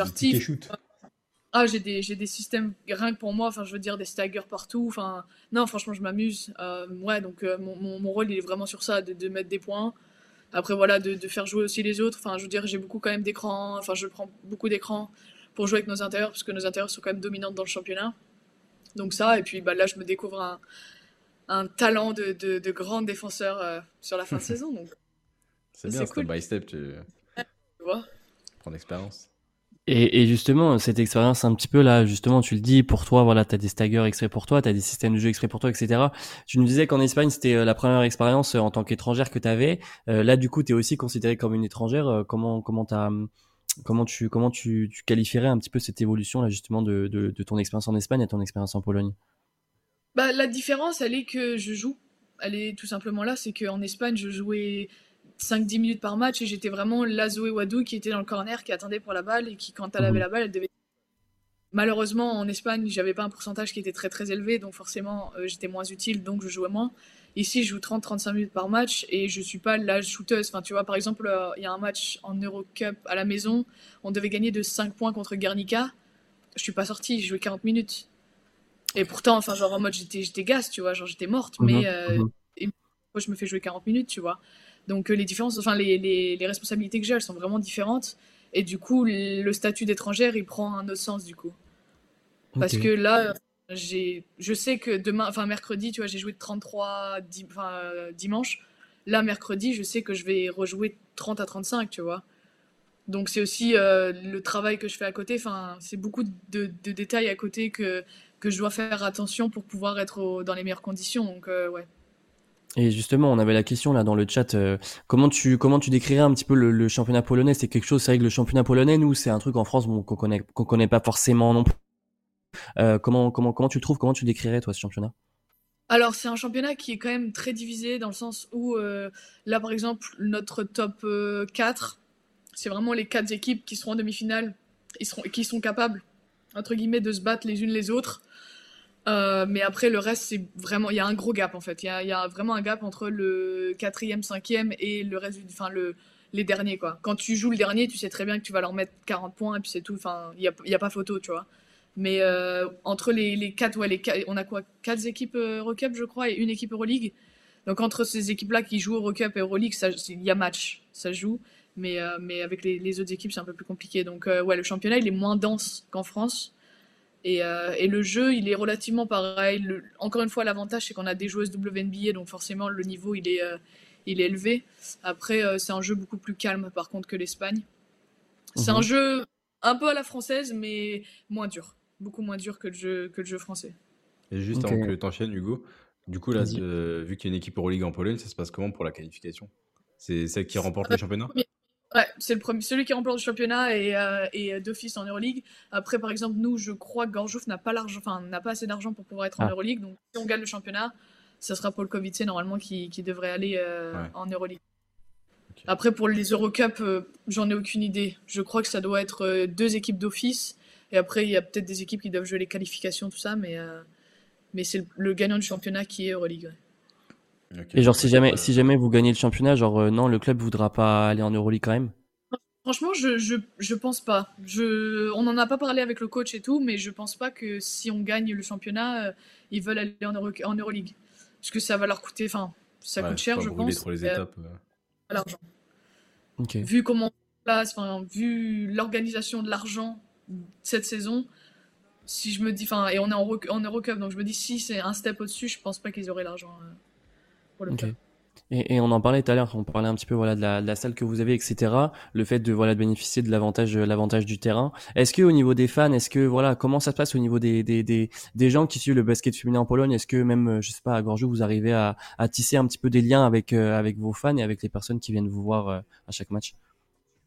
Ah, j'ai des, des, systèmes rien que pour moi. Enfin, je veux dire, des staggers partout. Enfin, non, franchement, je m'amuse. Euh, ouais, donc mon, mon, rôle, il est vraiment sur ça, de, de mettre des points. Après, voilà, de, de, faire jouer aussi les autres. Enfin, je veux dire, j'ai beaucoup quand même d'écrans. Enfin, je prends beaucoup d'écrans pour jouer avec nos intérieurs, parce que nos intérieurs sont quand même dominantes dans le championnat. Donc ça, et puis bah, là, je me découvre un, un talent de, de, de grand défenseur euh, sur la fin de *laughs* saison. Donc, c'est bien, step by step, tu, vois. prends l'expérience. Et, justement, cette expérience un petit peu là, justement, tu le dis, pour toi, voilà, tu as des staggers extraits pour toi, tu as des systèmes de jeu extraits pour toi, etc. Tu nous disais qu'en Espagne, c'était euh, la première expérience euh, en tant qu'étrangère que tu avais. là, du coup, tu es aussi considérée comme une étrangère. comment comment tu as comment tu, comment tu, tu, qualifierais un petit peu cette évolution là justement de, de, de ton expérience en Espagne à ton expérience en Pologne? Bah, La différence, elle est que je joue. Elle est tout simplement là, c'est qu'en Espagne, je jouais 5-10 minutes par match et j'étais vraiment la Zoé Wadou qui était dans le corner, qui attendait pour la balle et qui, quand elle avait mhm. la balle, elle devait. Malheureusement, en Espagne, j'avais pas un pourcentage qui était très très élevé, donc forcément, euh, j'étais moins utile, donc je jouais moins. Ici, je joue 30-35 minutes par match et je suis pas la shooteuse. Enfin, tu vois, par exemple, euh, il y a un match en Eurocup à la maison, on devait gagner de 5 points contre Guernica. Je suis pas sortie, j'ai joué 40 minutes. Et pourtant, enfin, genre en mode j'étais, gaze, tu vois, genre j'étais morte, mhm, mais euh, mhm. je me fais jouer 40 minutes, tu vois. Donc euh, les différences, enfin les, les, les responsabilités que j'ai, elles sont vraiment différentes. Et du coup, le statut d'étrangère, il prend un autre sens du coup. Parce que là, j'ai, je sais que demain, enfin mercredi, tu vois, j'ai joué 33 enfin, dimanche. Là, mercredi, je sais que je vais rejouer 30 à 35, tu vois. Donc c'est aussi euh, le travail que je fais à côté. Enfin, c'est beaucoup de, de, détails à côté que, que je dois faire attention pour pouvoir être dans les meilleures conditions. Donc euh, ouais. Et justement, on avait la question là dans le chat. Euh, comment tu comment tu décrirais un petit peu le, championnat polonais? C'est quelque chose, c'est vrai que le championnat polonais, nous, c'est un truc en France qu'on connaît connaît pas forcément non plus. Euh, comment comment comment tu le trouves? Comment tu décrirais toi ce championnat? Alors, c'est un championnat qui est quand même très divisé dans le sens où, euh, là, par exemple, notre top 4, c'est vraiment les quatre équipes qui seront en demi-finale, qui sont capables, entre guillemets, de se battre les unes les autres. Euh, mais après, le reste, c'est vraiment. Il y a un gros gap en fait. Il y a, vraiment un gap entre le quatrième, cinquième et le reste, enfin, le, les derniers quoi. Quand tu joues le dernier, tu sais très bien que tu vas leur mettre 40 points et puis c'est tout. Enfin, il n'y a, a, pas photo, tu vois. Mais euh, entre les, les quatre, ouais, les on a quoi? Quatre équipes euh, Eurocup, je crois, et une équipe Euroleague. Donc entre ces équipes-là qui jouent Eurocup et Euroleague, il y a match, ça joue. Mais, mais avec les, les autres équipes, c'est un peu plus compliqué. Donc ouais, le championnat, il est moins dense qu'en France. Euh, et, le jeu, il est relativement pareil. encore une fois, l'avantage, c'est qu'on a des joueuses WNBA, donc forcément, le niveau, il est, euh, il est élevé. Après, euh, c'est un jeu beaucoup plus calme, par contre, que l'Espagne. C'est un mhm. jeu un peu à la française, mais moins dur. Beaucoup moins dur que le jeu, que le jeu français. Et juste avant que tu enchaînes, Hugo, du coup, là, vu qu'il y a une équipe Euroleague en Pologne, ça se passe comment pour la qualification? C'est celle qui remporte le championnat? Ouais, c'est le premier, celui qui remporte le championnat et, euh, et d'office en Euroleague. Après, par exemple, nous, je crois que Gorjouf n'a pas l'argent, enfin, n'a pas assez d'argent pour pouvoir être en ah. Euroleague. Donc, si on gagne le championnat, ça sera Paul Kovice normalement qui, qui, devrait aller euh, en Euroleague. Après, pour les Eurocup, euh, j'en ai aucune idée. Je crois que ça doit être deux équipes d'office. Et après, il y a peut-être des équipes qui doivent jouer les qualifications, tout ça. Mais, mais c'est le, gagnant du championnat qui est Euroleague. Et genre, si jamais, si jamais vous gagnez le championnat, genre, euh, non, le club voudra pas aller en Euroleague quand même? Franchement, je, je, je, pense pas. Je, on n'en a pas parlé avec le coach et tout, mais je pense pas que si on gagne le championnat, euh, ils veulent aller en, Euro, en Euroleague. Parce que ça va leur coûter, enfin, ça coûte cher, je pense. Trop les étapes. l'argent. Vu comment place, enfin, vu l'organisation de l'argent cette saison, si je me dis, enfin, et on est en, en Eurocup, donc je me dis si c'est un step au-dessus, je pense pas qu'ils auraient l'argent. Euh. Et, on en parlait tout à l'heure, on parlait un petit peu voilà de la, salle que vous avez, etc. Le fait de voilà de bénéficier de l'avantage l'avantage du terrain. Est-ce que au niveau des fans, est-ce que voilà comment ça se passe au niveau des des, des, des gens qui suivent le basket féminin en Pologne? Est-ce que même je sais pas à Gorjou vous arrivez à, à tisser un petit peu des liens avec euh, avec vos fans et avec les personnes qui viennent vous voir euh, à chaque match?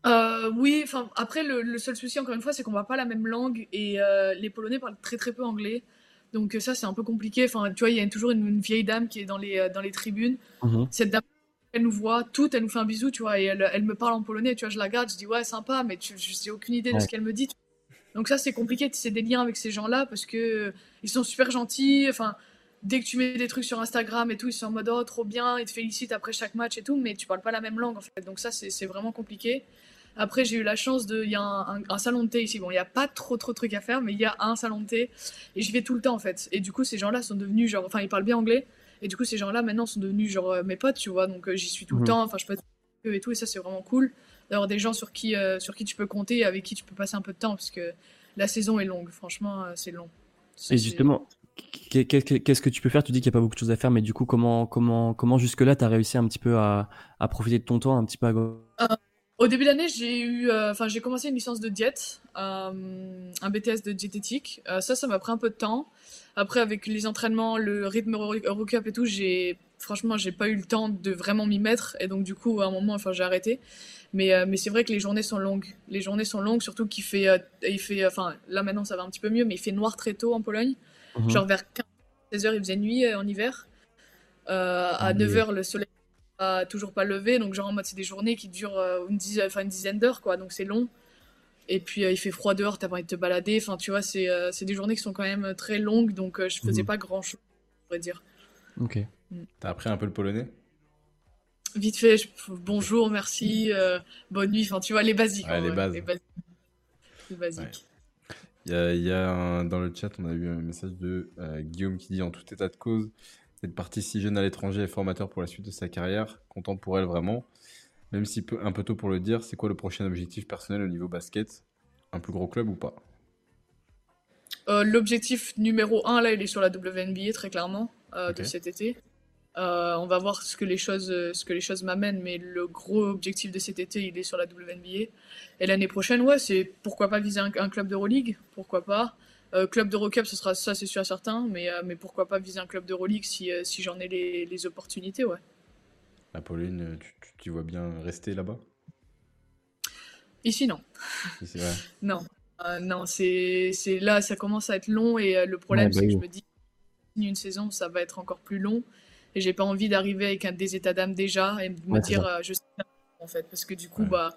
Euh, oui, enfin après le, seul souci encore une fois c'est qu'on voit pas la même langue et les Polonais parlent très très peu anglais. Donc ça, c'est un peu compliqué. Enfin, tu vois, il y a toujours une, vieille dame qui est dans les, euh, dans les tribunes. Mhm. Cette dame, elle nous voit toutes, elle nous fait un bisou, tu vois, et elle, elle, me parle en polonais. Tu vois, je la regarde, je dis ouais, sympa, mais je n'ai aucune idée de ce qu'elle me dit. Donc ça, c'est compliqué tisser des liens avec ces gens-là parce que euh, ils sont super gentils. Enfin, dès que tu mets des trucs sur Instagram et tout, ils sont en mode oh trop bien, ils te félicitent après chaque match et tout, mais tu parles pas la même langue en fait. Donc ça, c'est vraiment compliqué. Après, j'ai eu la chance de. Il y a un, salon de thé ici. Bon, il n'y a pas trop, trop de trucs à faire, mais il y a un salon de thé. Et j'y vais tout le temps, en fait. Et du coup, ces gens-là sont devenus, genre. Enfin, ils parlent bien anglais. Et du coup, ces gens-là, maintenant, sont devenus, genre, euh, mes potes, tu vois. Donc, euh, j'y suis tout le mhm. temps. Enfin, je peux être eux et tout. Et ça, c'est vraiment cool. D'avoir des gens sur qui, euh, sur qui tu peux compter et avec qui tu peux passer un peu de temps. Parce que la saison est longue. Franchement, c'est long. et justement. Qu'est-ce que tu peux faire? Tu dis qu'il n'y a pas beaucoup de choses à faire, mais du coup, comment, comment, comment jusque-là, tu as réussi un petit peu à, à, profiter de ton temps, un petit peu à au début d'année, j'ai eu, euh, enfin, j'ai commencé une licence de diète, euh, un BTS de diététique. Euh, ça, ça m'a pris un peu de temps. Après, avec les entraînements, le rythme Eurocup et tout, j'ai, franchement, j'ai pas eu le temps de vraiment m'y mettre. Et donc, du coup, à un moment, enfin, j'ai arrêté. Mais, mais c'est vrai que les journées sont longues. Les journées sont longues, surtout qu'il fait, il fait, enfin, là maintenant, ça va un petit peu mieux, mais il fait noir très tôt en Pologne. Mhm. Genre vers 15, 16 heures, il faisait nuit en hiver. à 9 h le soleil toujours pas levé. Donc, genre, en mode, c'est des journées qui durent euh, une, dizaine, enfin, une dizaine d'heures, quoi. Donc, c'est long. Et puis, euh, il fait froid dehors, t'as pas envie de te balader. Enfin, tu vois, c'est euh, c'est des journées qui sont quand même très longues. Donc, je faisais mhm. pas grand chose, on pourrait dire. Ok. Mm. T'as appris un peu le polonais? Vite fait, bonjour, merci, bonne nuit. Enfin, tu vois, les basiques. les, bases. les basiques. Il y a, dans le chat, on a eu un message de Guillaume qui dit en tout état de cause, cette partie si jeune à l'étranger est formateur pour la suite de sa carrière. Content pour elle vraiment. Même si peu, un peu tôt pour le dire, c'est quoi le prochain objectif personnel au niveau basket? Un plus gros club ou pas? Euh, L'objectif numéro 1, là, il est sur la WNBA, très clairement, euh, de cet été. Euh, on va voir ce que les choses, ce que les choses m'amènent, mais le gros objectif de cet été, il est sur la WNBA. Et l'année prochaine, ouais, c'est pourquoi pas viser un, un club d'Euroleague, pourquoi pas? Euh, club d'Eurocup, ce sera ça, c'est sûr et certain, mais, euh, mais pourquoi pas viser un club d'Euroleague si, euh, si j'en ai les, les, opportunités, ouais. Apolline, tu, tu, vois bien rester là-bas? Ici, non. *laughs* non, non, c'est là, ça commence à être long et le problème, bah c'est que je me dis, une saison, ça va être encore plus long et j'ai pas envie d'arriver avec un des états d'âme déjà et me dire, je sais en fait, parce que du coup, bah,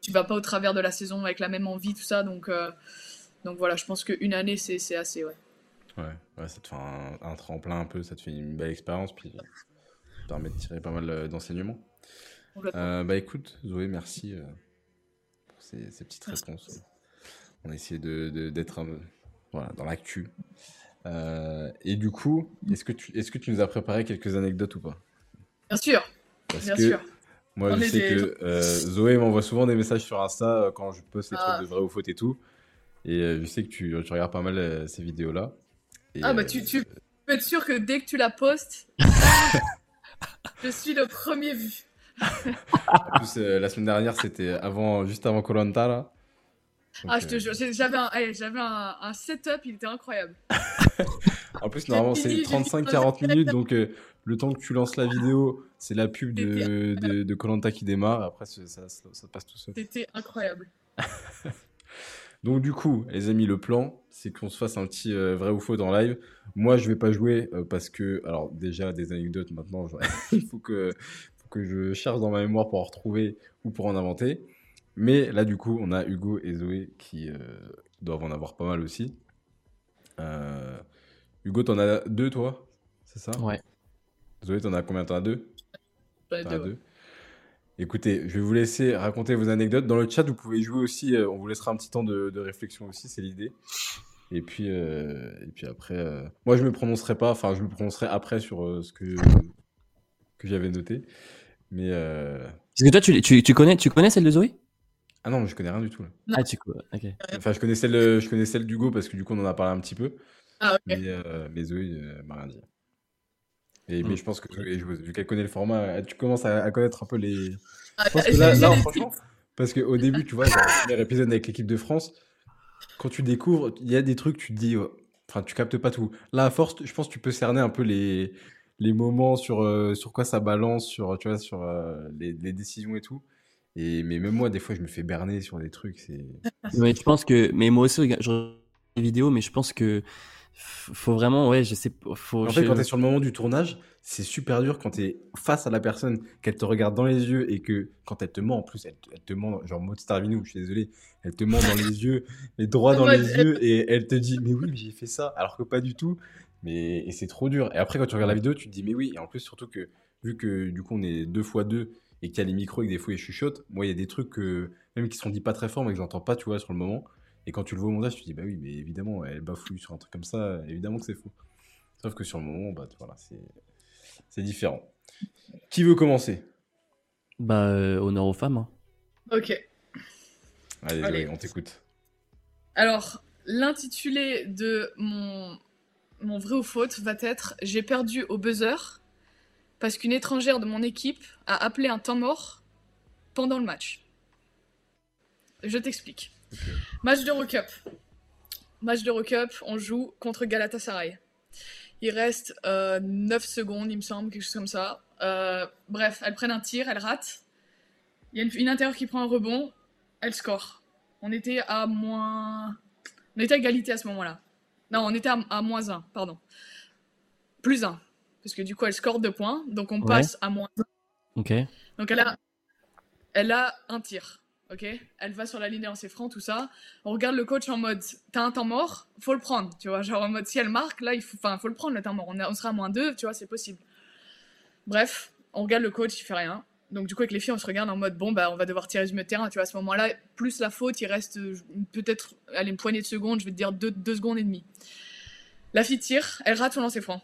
tu vas pas au travers de la saison avec la même envie, tout ça, donc. Donc voilà, je pense qu'une année, c'est assez, ouais. Ouais, ça te fait un, tremplin un peu, ça te fait une belle expérience, puis ça permet de tirer pas mal euh, d'enseignements. Euh, bah écoute, Zoé, merci euh, pour ces, petites réponses. On a essayé d'être de, voilà, dans l'actu. et du coup, est-ce que, tu, est -ce que tu nous as préparé quelques anecdotes ou pas? Bien sûr. Bien sûr. Moi, je sais que Zoé m'envoie souvent des messages sur Insta quand je poste les trucs ah. de vrai ou faute et tout. Et euh, je sais que tu, tu regardes pas mal euh, ces vidéos-là. ah bah tu, tu peux être sûr que dès que tu la postes, *laughs* je suis le premier vu. en plus, euh, la semaine dernière, c'était avant, juste avant Colanta là. ah, je te jure, j'avais un, j'avais un, un, setup, il était incroyable. en plus, normalement, c'est 35-40 minutes, donc le temps que tu lances la vidéo, c'est la pub de Colanta de, qui démarre. Après, ça, ça, ça, passe tout seul. C'était incroyable. *laughs* Donc du coup, les amis, le plan, c'est qu'on se fasse un petit euh, vrai ou faux dans live. Moi, je vais pas jouer euh, parce que, alors déjà des anecdotes maintenant, *laughs* il faut que, que je cherche dans ma mémoire pour en retrouver ou pour en inventer. Mais là, du coup, on a Hugo et Zoé qui euh, doivent en avoir pas mal aussi. Hugo, t'en as deux, toi? C'est ça? Ouais. Zoé, t'en as combien? T'en as deux? T'en as deux? Écoutez, je vais vous laisser raconter vos anecdotes. Dans le chat, vous pouvez jouer aussi. Euh, on vous laissera un petit temps de, réflexion aussi, c'est l'idée. Et puis, euh, et puis après, euh, moi je me prononcerai pas. Enfin, je me prononcerai après sur ce que que j'avais noté. Mais est-ce que toi, tu, tu, tu, connais, tu connais celle de Zoé? Ah non, je connais rien du tout. Ah, tu ok. Enfin, je connais celle, je connais celle d'Hugo parce que du coup, on en a parlé un petit peu. Ah ok. Mais, mais Zoé m'a rien dit. Et, Mais mm. je pense que, vu qu'elle connaît le format, tu commences à, connaître un peu les. Ah, je pense que là, là franchement, parce qu'au début, tu vois, dans le premier épisode avec l'équipe de France, quand tu découvres, il y a des trucs, tu te dis, oh, enfin, tu captes pas tout. Là, à force, je pense que tu peux cerner un peu les, les moments sur, euh, sur quoi ça balance, sur, tu vois, sur euh, les, les, décisions et tout. Et, mais même moi, des fois, je me fais berner sur des trucs. C'est. Mais je pense que, mais moi aussi, je regarde les vidéos, mais je pense que faut vraiment, ouais, je sais. Faut, en fait, quand t'es sur le moment du tournage, c'est super dur quand t'es face à la personne, qu'elle te regarde dans les yeux et que quand elle te ment, en plus, elle, te ment, genre Maud Starvinou, je suis désolé, elle te ment dans les yeux, mais droit *laughs* dans les yeux et elle te dit, mais oui, j'ai fait ça, alors que pas du tout. Mais et c'est trop dur. Et après, quand tu regardes la vidéo, tu te dis, mais oui, et en plus, surtout que vu que du coup, on est deux fois deux et qu'il y a les micros et que des fois ils chuchotent, moi, il y a des trucs que, même qui sont dit pas très fort, mais que j'entends pas, tu vois, sur le moment. Et quand tu le vois au montage, tu te dis, bah oui, mais évidemment, elle bafouille sur un truc comme ça, évidemment que c'est faux. Sauf que sur le moment, bah voilà, c'est différent. Qui veut commencer? Bah, euh, honneur aux femmes. Hein. Ok. Allez, on t'écoute. Alors, l'intitulé de mon, mon vrai ou faute va être J'ai perdu au buzzer parce qu'une étrangère de mon équipe a appelé un temps mort pendant le match. Je t'explique. Match d'Eurocup. Match d'Eurocup, on joue contre Galatasaray. Il reste 9 euh, secondes, il me semble, quelque chose comme ça. Euh, bref, elles prennent un tir, elles ratent. Il y a une, intérieure qui prend un rebond, elle score. On était à moins. On était à égalité à ce moment-là. Non, on était à, moins 1, pardon. Plus 1. Parce que du coup, elle score 2 points, donc on passe à moins 1. Ok. Donc elle a, elle a un tir. Ok? Elle va sur la ligne en ses francs, tout ça. On regarde le coach en mode, t'as un temps mort, faut le prendre. Tu vois, genre en mode, si elle marque, là, il faut, faut le prendre le temps mort. On, sera à moins 2, tu vois, c'est possible. Bref, on regarde le coach, il fait rien. Donc du coup, avec les filles, on se regarde en mode, bon, bah, on va devoir tirer ce milieu terrain. Tu vois, à ce moment-là, plus la faute, il reste euh, peut-être, allez, une poignée de secondes, je vais te dire deux, deux secondes et demie. La fille tire, elle rate son lancer franc.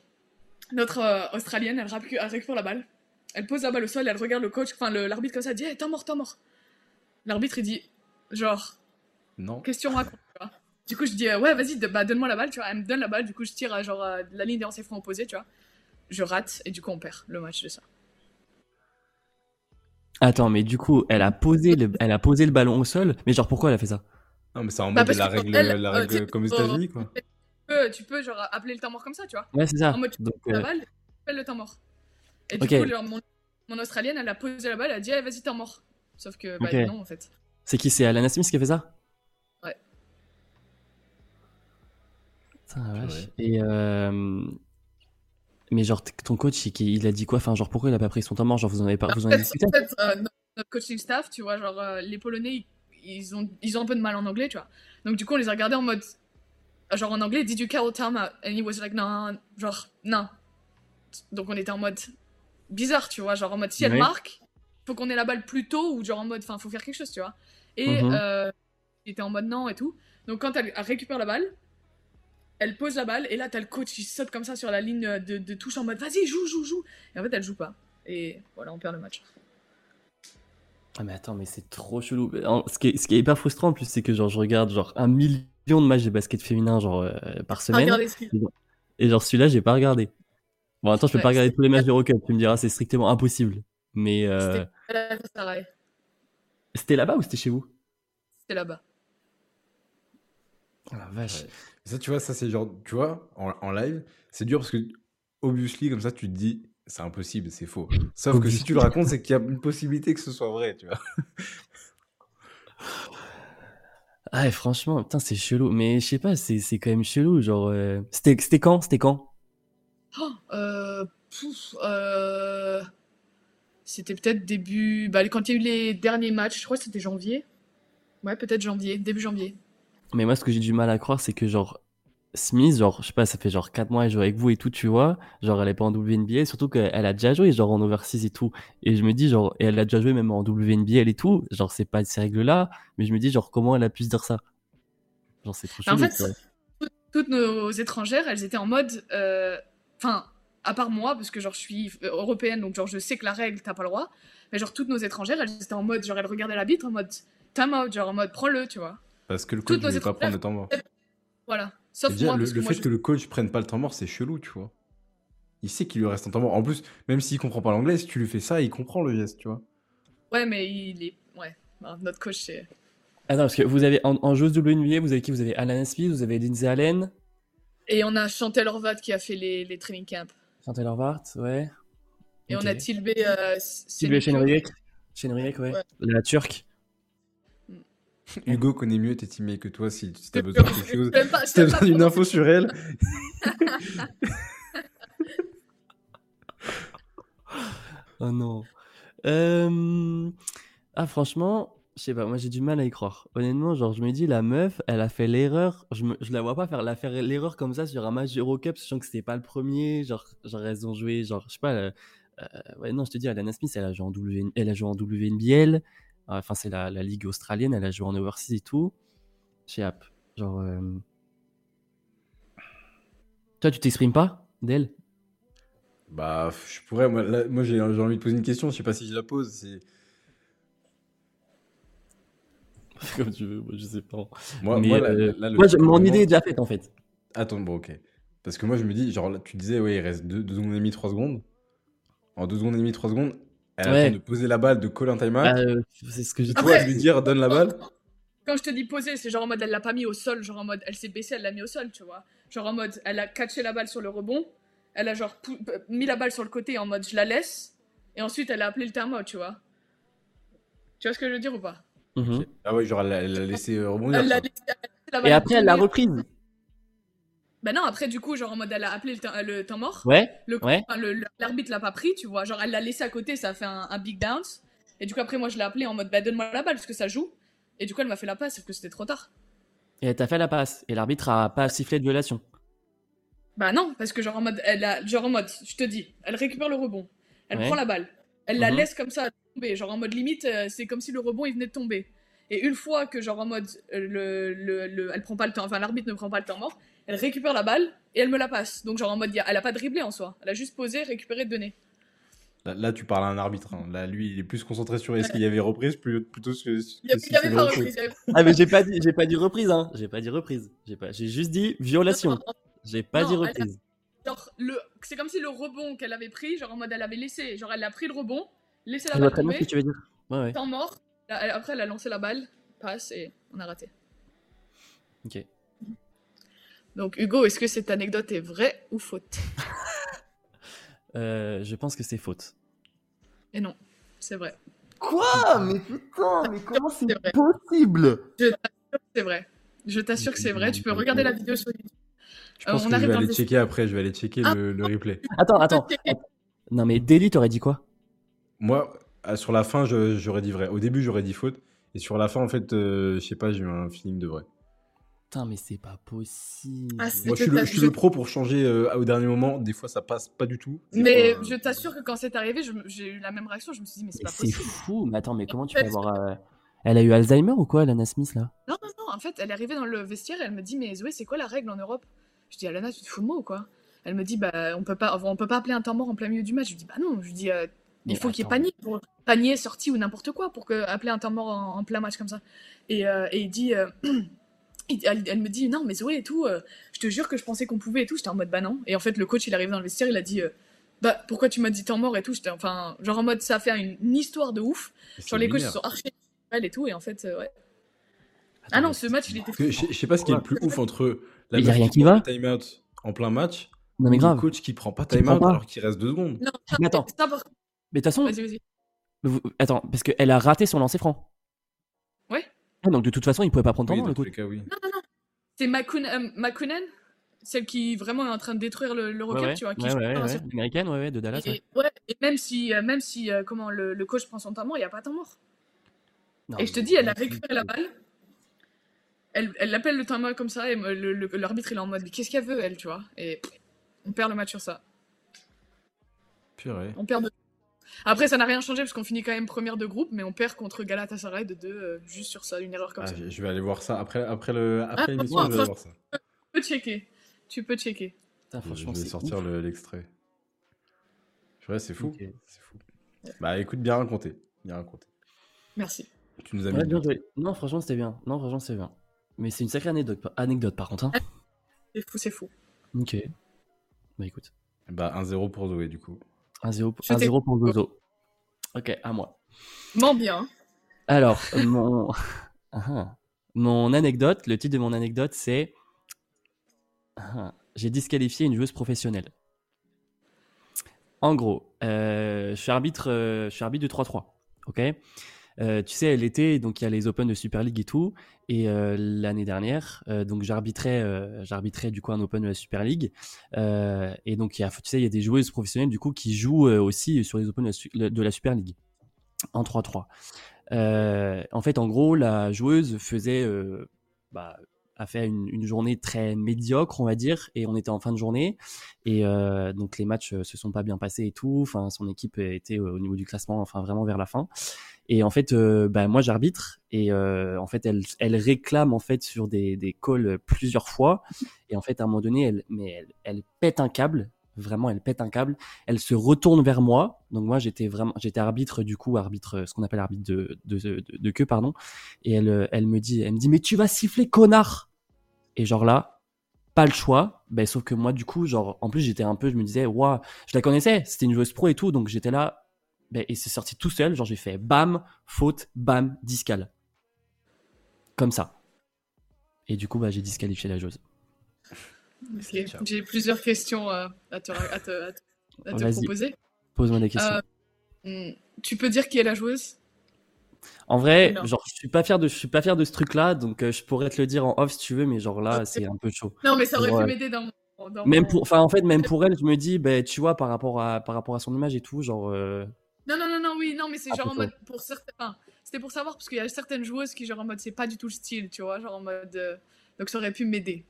Notre euh, Australienne, elle, elle, récupère la balle. Elle pose la balle au sol, elle regarde le coach, enfin l'arbitre comme ça, dit hey, T'es mort, t'es mort. L'arbitre, il dit Genre. Non. Question raconte. Du coup, je dis Ouais, vas-y, bah, donne-moi la balle, tu vois. Elle me donne la balle, du coup, je tire à genre la ligne des lancers francs opposés, tu vois. Je rate, et du coup, on perd le match de ça. Attends, mais du coup, elle a posé le, elle a posé le ballon au sol, mais genre pourquoi elle a fait ça? Non, mais c'est en bah, mode la règle, la euh, règle comme aux États-Unis, quoi. Tu peux, tu peux, genre appeler le temps mort comme ça, tu vois. Ouais, c'est ça. En mode, tu Donc, la euh, balle, tu appelles le temps mort. Et du coup, mon, mon, Australienne, elle a posé la balle, elle a dit hey, vas-y, temps mort. Sauf que, bah non, en fait. C'est qui C'est Alana Smith qui a fait ça? Ouais. Putain, vache. Et euh, mais genre, ton coach, il, a dit quoi? Enfin, genre, pourquoi il a pas pris son temps mort? Genre, vous en avez pas, vous en avez discuté? En fait, euh, notre coaching staff, tu vois, genre, euh, les Polonais, ils, ont, ils ont un peu de mal en anglais, tu vois. Donc, du coup, on les a regardés en mode, genre, en anglais, did you call time out? And he was like, non, genre, non. Donc, on était en mode bizarre, tu vois, genre, en mode, si elle marque, faut qu'on ait la balle plus tôt, ou genre, en mode, enfin, faut faire quelque chose, tu vois. Et mm-hmm. euh, il était en mode non et tout. Donc, quand elle récupère la balle, elle pose la balle et là t'as le coach qui saute comme ça sur la ligne de, touche en mode vas-y joue joue joue. Et en fait elle joue pas. Et voilà on perd le match. Ah mais attends mais c'est trop chelou. Ce qui, est, ce qui est hyper frustrant en plus c'est que genre je regarde genre un million de matchs de basket féminin genre euh, par semaine. et genre celui-là j'ai pas regardé. Bon attends je peux pas regarder tous les matchs de Rocket tu me diras c'est strictement impossible mais euh... c'était là-bas ou c'était chez vous? C'était là-bas oh la vache ça, tu vois, ça, c'est genre, tu vois, en, live, c'est dur parce que, obviously, comme ça, tu te dis, c'est impossible, c'est faux. Sauf que si tu le racontes, c'est qu'il y a une possibilité que ce soit vrai, tu vois. *laughs* Ah, franchement, putain, c'est chelou. Mais je sais pas, c'est, quand même chelou. Genre, euh, c'était, c'était quand? C'était quand? Oh, euh, euh, C'était peut-être début. Bah, quand il y a eu les derniers matchs, je crois que c'était janvier. Ouais, peut-être janvier, début janvier. Mais moi, ce que j'ai du mal à croire, c'est que genre, Smith, genre, je sais pas, ça fait genre 4 mois elle joue avec vous et tout, tu vois. Genre, elle est pas en WNBA, surtout qu'elle a déjà joué, genre, en overseas et tout. Et je me dis, genre, et elle a déjà joué même en WNBA et tout. Genre, c'est pas ces règles-là, mais je me dis, genre, comment elle a pu se dire ça? Genre, c'est trop chelou. En fait, toutes nos étrangères, elles étaient en mode. Euh, enfin, à part moi, parce que genre, je suis européenne, donc genre, je sais que la règle, t'as pas le droit. Mais genre, toutes nos étrangères, elles étaient en mode, genre, elles regardaient l'arbitre en mode, time out, genre, en mode, prends-le, tu vois. Parce que le coach ne veut pas prendre le temps mort. Voilà. Sauf moi, le, fait que le coach prenne pas le temps mort, c'est chelou, tu vois. Il sait qu'il lui reste un temps mort. En plus, même s'il comprend pas l'anglais, si tu lui fais ça, il comprend le geste, tu vois. Ouais, mais il est. Ouais. notre coach, c'est. Attends, parce que vous avez en, en joueuse WNBA, vous avez qui? Vous avez Alan Smith, vous avez Lindsay Allen. Et on a Chantel Horvat qui a fait les, les training camps. Chantel Horvat, ouais. Et on a Tilbe. Euh, Tilbe Chenriek. Chenriek, ouais. La turque. Hugo connaît mieux tes teammates que toi si, tu as besoin de quelque chose. si t'as besoin d'une info sur elle. oh *laughs* non. Euh, ah, franchement, je sais pas, moi j'ai du mal à y croire. Honnêtement, genre, je me dis, la meuf, elle a fait l'erreur. Je, me... je la vois pas faire l'erreur comme ça sur un match Eurocup, sachant que c'était pas le premier. Genre, genre, elles ont joué, genre, je sais pas. Euh, euh, ouais, non, je te dis, Alana Smith, elle a joué en, w... elle a joué en WNBL. Enfin, c'est la, ligue australienne, elle a joué en overseas et tout. Chez App. Genre. Euh, toi, tu t'exprimes pas d'elle? Bah, je pourrais. Moi, j'ai envie de poser une question. Je sais pas si je la pose. *laughs* Comme tu veux, moi, je sais pas. Moi, moi, euh, mon idée est déjà faite en fait. Attends, bon, ok. Parce que moi, je me dis, genre, tu disais, ouais, il reste 2 secondes et demie, 3 secondes. En 2 secondes et demie, 3 secondes, elle attend de poser la balle, de coller un timeout. Bah, euh, c'est ce que j'ai Toi, lui dire, donne la balle. *laughs* Quand je te dis poser, c'est genre en mode elle l'a pas mis au sol, genre en mode elle s'est baissée, elle l'a mis au sol, tu vois. Genre en mode elle a catché la balle sur le rebond, elle a genre mis la balle sur le côté en mode je la laisse, et ensuite elle a appelé le timeout, tu vois. Tu vois ce que je veux dire ou pas? Mhm. Ah ouais, genre elle l'a laissé rebondir. et après elle l'a reprise. Bah non, après, du coup, genre en mode, elle a appelé le, temps, le temps mort. Ouais. Le, ouais. L'arbitre l'a pas pris, tu vois. Genre, elle l'a laissé à côté, ça a fait un, big bounce. Et du coup, après, moi, je l'ai appelé en mode, bah donne-moi la balle parce que ça joue. Et du coup, elle m'a fait la passe, sauf que c'était trop tard. Et elle t'a fait la passe. Et l'arbitre a pas sifflé de violation. Bah non, parce que genre en mode, elle a, genre en mode, je te dis, elle récupère le rebond, elle prend la balle, elle la mhm. laisse comme ça tomber, genre en mode limite, euh, c'est comme si le rebond il venait de tomber. Et une fois que genre en mode, euh, le, le, elle prend pas le temps, enfin l'arbitre ne prend pas le temps mort, elle récupère la balle et elle me la passe. Donc genre en mode, elle a pas dribblé en soi, elle a juste posé, récupéré, donné. Là, tu parles à un arbitre. Hein. Là, lui, il est plus concentré sur est-ce qu'il y avait reprise plutôt que. Il n'y avait, pas reprise. Ah, mais j'ai pas dit, j'ai pas dit reprise, hein. J'ai pas dit reprise. J'ai pas, j'ai juste dit violation. J'ai pas dit reprise. Genre, le, c'est comme si le rebond qu'elle avait pris, genre en mode elle avait laissé, genre elle a pris le rebond, laissé la balle tomber. ce que tu veux dire. Ouais, ouais. Temps mort. Après, elle a lancé la balle, passe et on a raté. Ok. Donc Hugo, est-ce que cette anecdote est vraie ou faute *laughs* euh, Je pense que c'est faute. Et non, c'est vrai. Quoi? Mais putain, mais comment c'est possible? Je t'assure que c'est vrai. Je t'assure que c'est vrai. Tu peux regarder la vidéo sur YouTube. Je pense euh, que je vais aller checker après. Je vais aller checker ah. le, replay. Attends, attends. *laughs* Non, mais Daily, t'aurais dit quoi? Moi, sur la fin, j'aurais dit vrai. Au début, j'aurais dit faute. Et sur la fin, en fait, euh, je sais pas, j'ai eu un feeling de vrai. Putain, mais c'est pas possible. Ah, Moi, je suis, le, pro pour changer euh, au dernier moment. Des fois, ça passe pas du tout. Mais je t'assure que quand c'est arrivé, j'ai eu la même réaction. Je me suis dit, mais c'est pas possible. C'est fou. Mais attends, mais comment tu peux avoir. Euh, elle a eu Alzheimer ou quoi, Lana Smith, là? Non, non, non. En fait, elle est arrivée dans le vestiaire et elle me dit, mais Zoé, c'est quoi la règle en Europe? Je dis, Alana, tu te fous de moi ou quoi? Elle me dit, bah, on peut pas, on peut pas appeler un temps mort en plein milieu du match. Je dis, bah non. Je dis, euh, il faut qu'il y ait panier, pour... panier, sorti ou n'importe quoi pour que, appeler un temps mort en, plein match comme ça. Et, et il dit. *clears throat* elle, me dit non mais Zoé et tout, euh, je te jure que je pensais qu'on pouvait et tout. J'étais en mode bah non. Et en fait le coach il arrive dans le vestiaire, il a dit euh, bah pourquoi tu m'as dit temps mort et tout? J'étais enfin genre en mode ça a fait une, histoire de ouf. Genre les coachs sont archi et tout et en fait euh, ouais. ah non ce match il était. Je, je sais pas ce qui est le plus ouf entre la y a rien qui va. time out en plein match. Non mais grave. Le coach qui prend pas time out alors qu'il reste deux secondes. Non, mais attends. Mais de toute façon. Vas-y vas-y. Attends parce qu'elle a raté son lancer franc. Ah, donc de toute façon, il pouvait pas prendre temps dans le coup. Cas, oui. Non, non, non. C'est Makunen, euh, celle qui vraiment est en train de détruire le, le Rocket, tu vois. Qui ouais, ouais, ouais, américaine, ouais, de Dallas. Et, ouais. et même si, euh, même si euh, comment, le, le, coach prend son temps mort, il n'y a pas temps mort. et je te dis, elle a récupéré la balle. Elle, elle appelle le temps mort comme ça, et l'arbitre il est en mode, mais qu'est-ce qu'elle veut, elle, tu vois? Et on perd le match sur ça. Purée. On perd de après, ça n'a rien changé parce qu'on finit quand même première de groupe, mais on perd contre Galatasaray de 2 euh, juste sur ça, une erreur comme ah, ça. Je vais aller voir ça après, après le après ah, l'émission. je vais aller voir ça. Tu peux checker. Tu peux checker. je vais sortir l'extrait. Le, c'est fou. C'est fou. Bah écoute, bien raconté. Bien raconté. Merci. Tu nous as mis. bien joué. Non, franchement, c'était bien. Non, franchement, c'est bien. Mais c'est une sacrée anecdote, anecdote par contre. Hein. C'est fou, c'est fou. Ok. Bah écoute. Bah 1-0 pour Zoé du coup. 1-0 pour Gozo. Ok, à moi. M'en bien. Alors, mon... *laughs* Ah, ah. mon anecdote, le titre de mon anecdote, c'est ah, J'ai disqualifié une joueuse professionnelle. En gros, euh, je suis arbitre, euh, je suis arbitre de 3-3. Ok? Euh, tu sais, l'été, donc il y a les Open de Super League et tout. Et euh, l'année dernière, euh, donc j'arbitrais, j'arbitrais du coup un Open de la Super League. et donc tu sais, il y a des joueuses professionnelles du coup qui jouent aussi sur les Open de la, Super League en 3-3. en fait, en gros, la joueuse faisait bah, a fait une, journée très médiocre, on va dire, et on était en fin de journée, et euh, donc les matchs se sont pas bien passés et tout. Enfin, son équipe était au niveau du classement, enfin vraiment vers la fin. Et en fait, euh, bah, moi j'arbitre, et euh, en fait elle, elle réclame en fait sur des, des calls plusieurs fois, et en fait à un moment donné, elle, mais elle, elle pète un câble, vraiment elle pète un câble. Elle se retourne vers moi. Donc moi j'étais vraiment j'étais arbitre du coup arbitre ce qu'on appelle arbitre de de, de, de queue pardon. Et elle elle me dit elle me dit mais tu vas siffler connard et genre là, pas le choix. Ben, sauf que moi, du coup, genre, en plus, j'étais un peu, je me disais, waouh, je la connaissais, c'était une joueuse pro et tout, donc j'étais là, ben, et c'est sorti tout seul, genre, j'ai fait bam, faute, bam, discal. Comme ça. Et du coup, bah, j'ai disqualifié la joueuse. J'ai plusieurs questions euh, à te, à te, à te, proposer. Pose-moi des questions. Euh, hmm, tu peux dire qui est la joueuse? En vrai, genre, je suis pas fier de, je suis pas fier de ce truc-là, donc euh, je pourrais te le dire en off si tu veux, mais genre là, c'est un peu chaud. Non, mais ça aurait pu m'aider dans, même pour, enfin, en fait, même *laughs* pour elle, je me dis, ben, tu vois, par rapport à, par rapport à son image et tout, genre. Euh, non, non, non, non, oui, non, mais c'est genre en mode pour certains. c'était pour savoir parce qu'il y a certaines joueuses qui genre en mode c'est pas du tout le style, tu vois, genre en mode. Euh, donc ça aurait pu m'aider.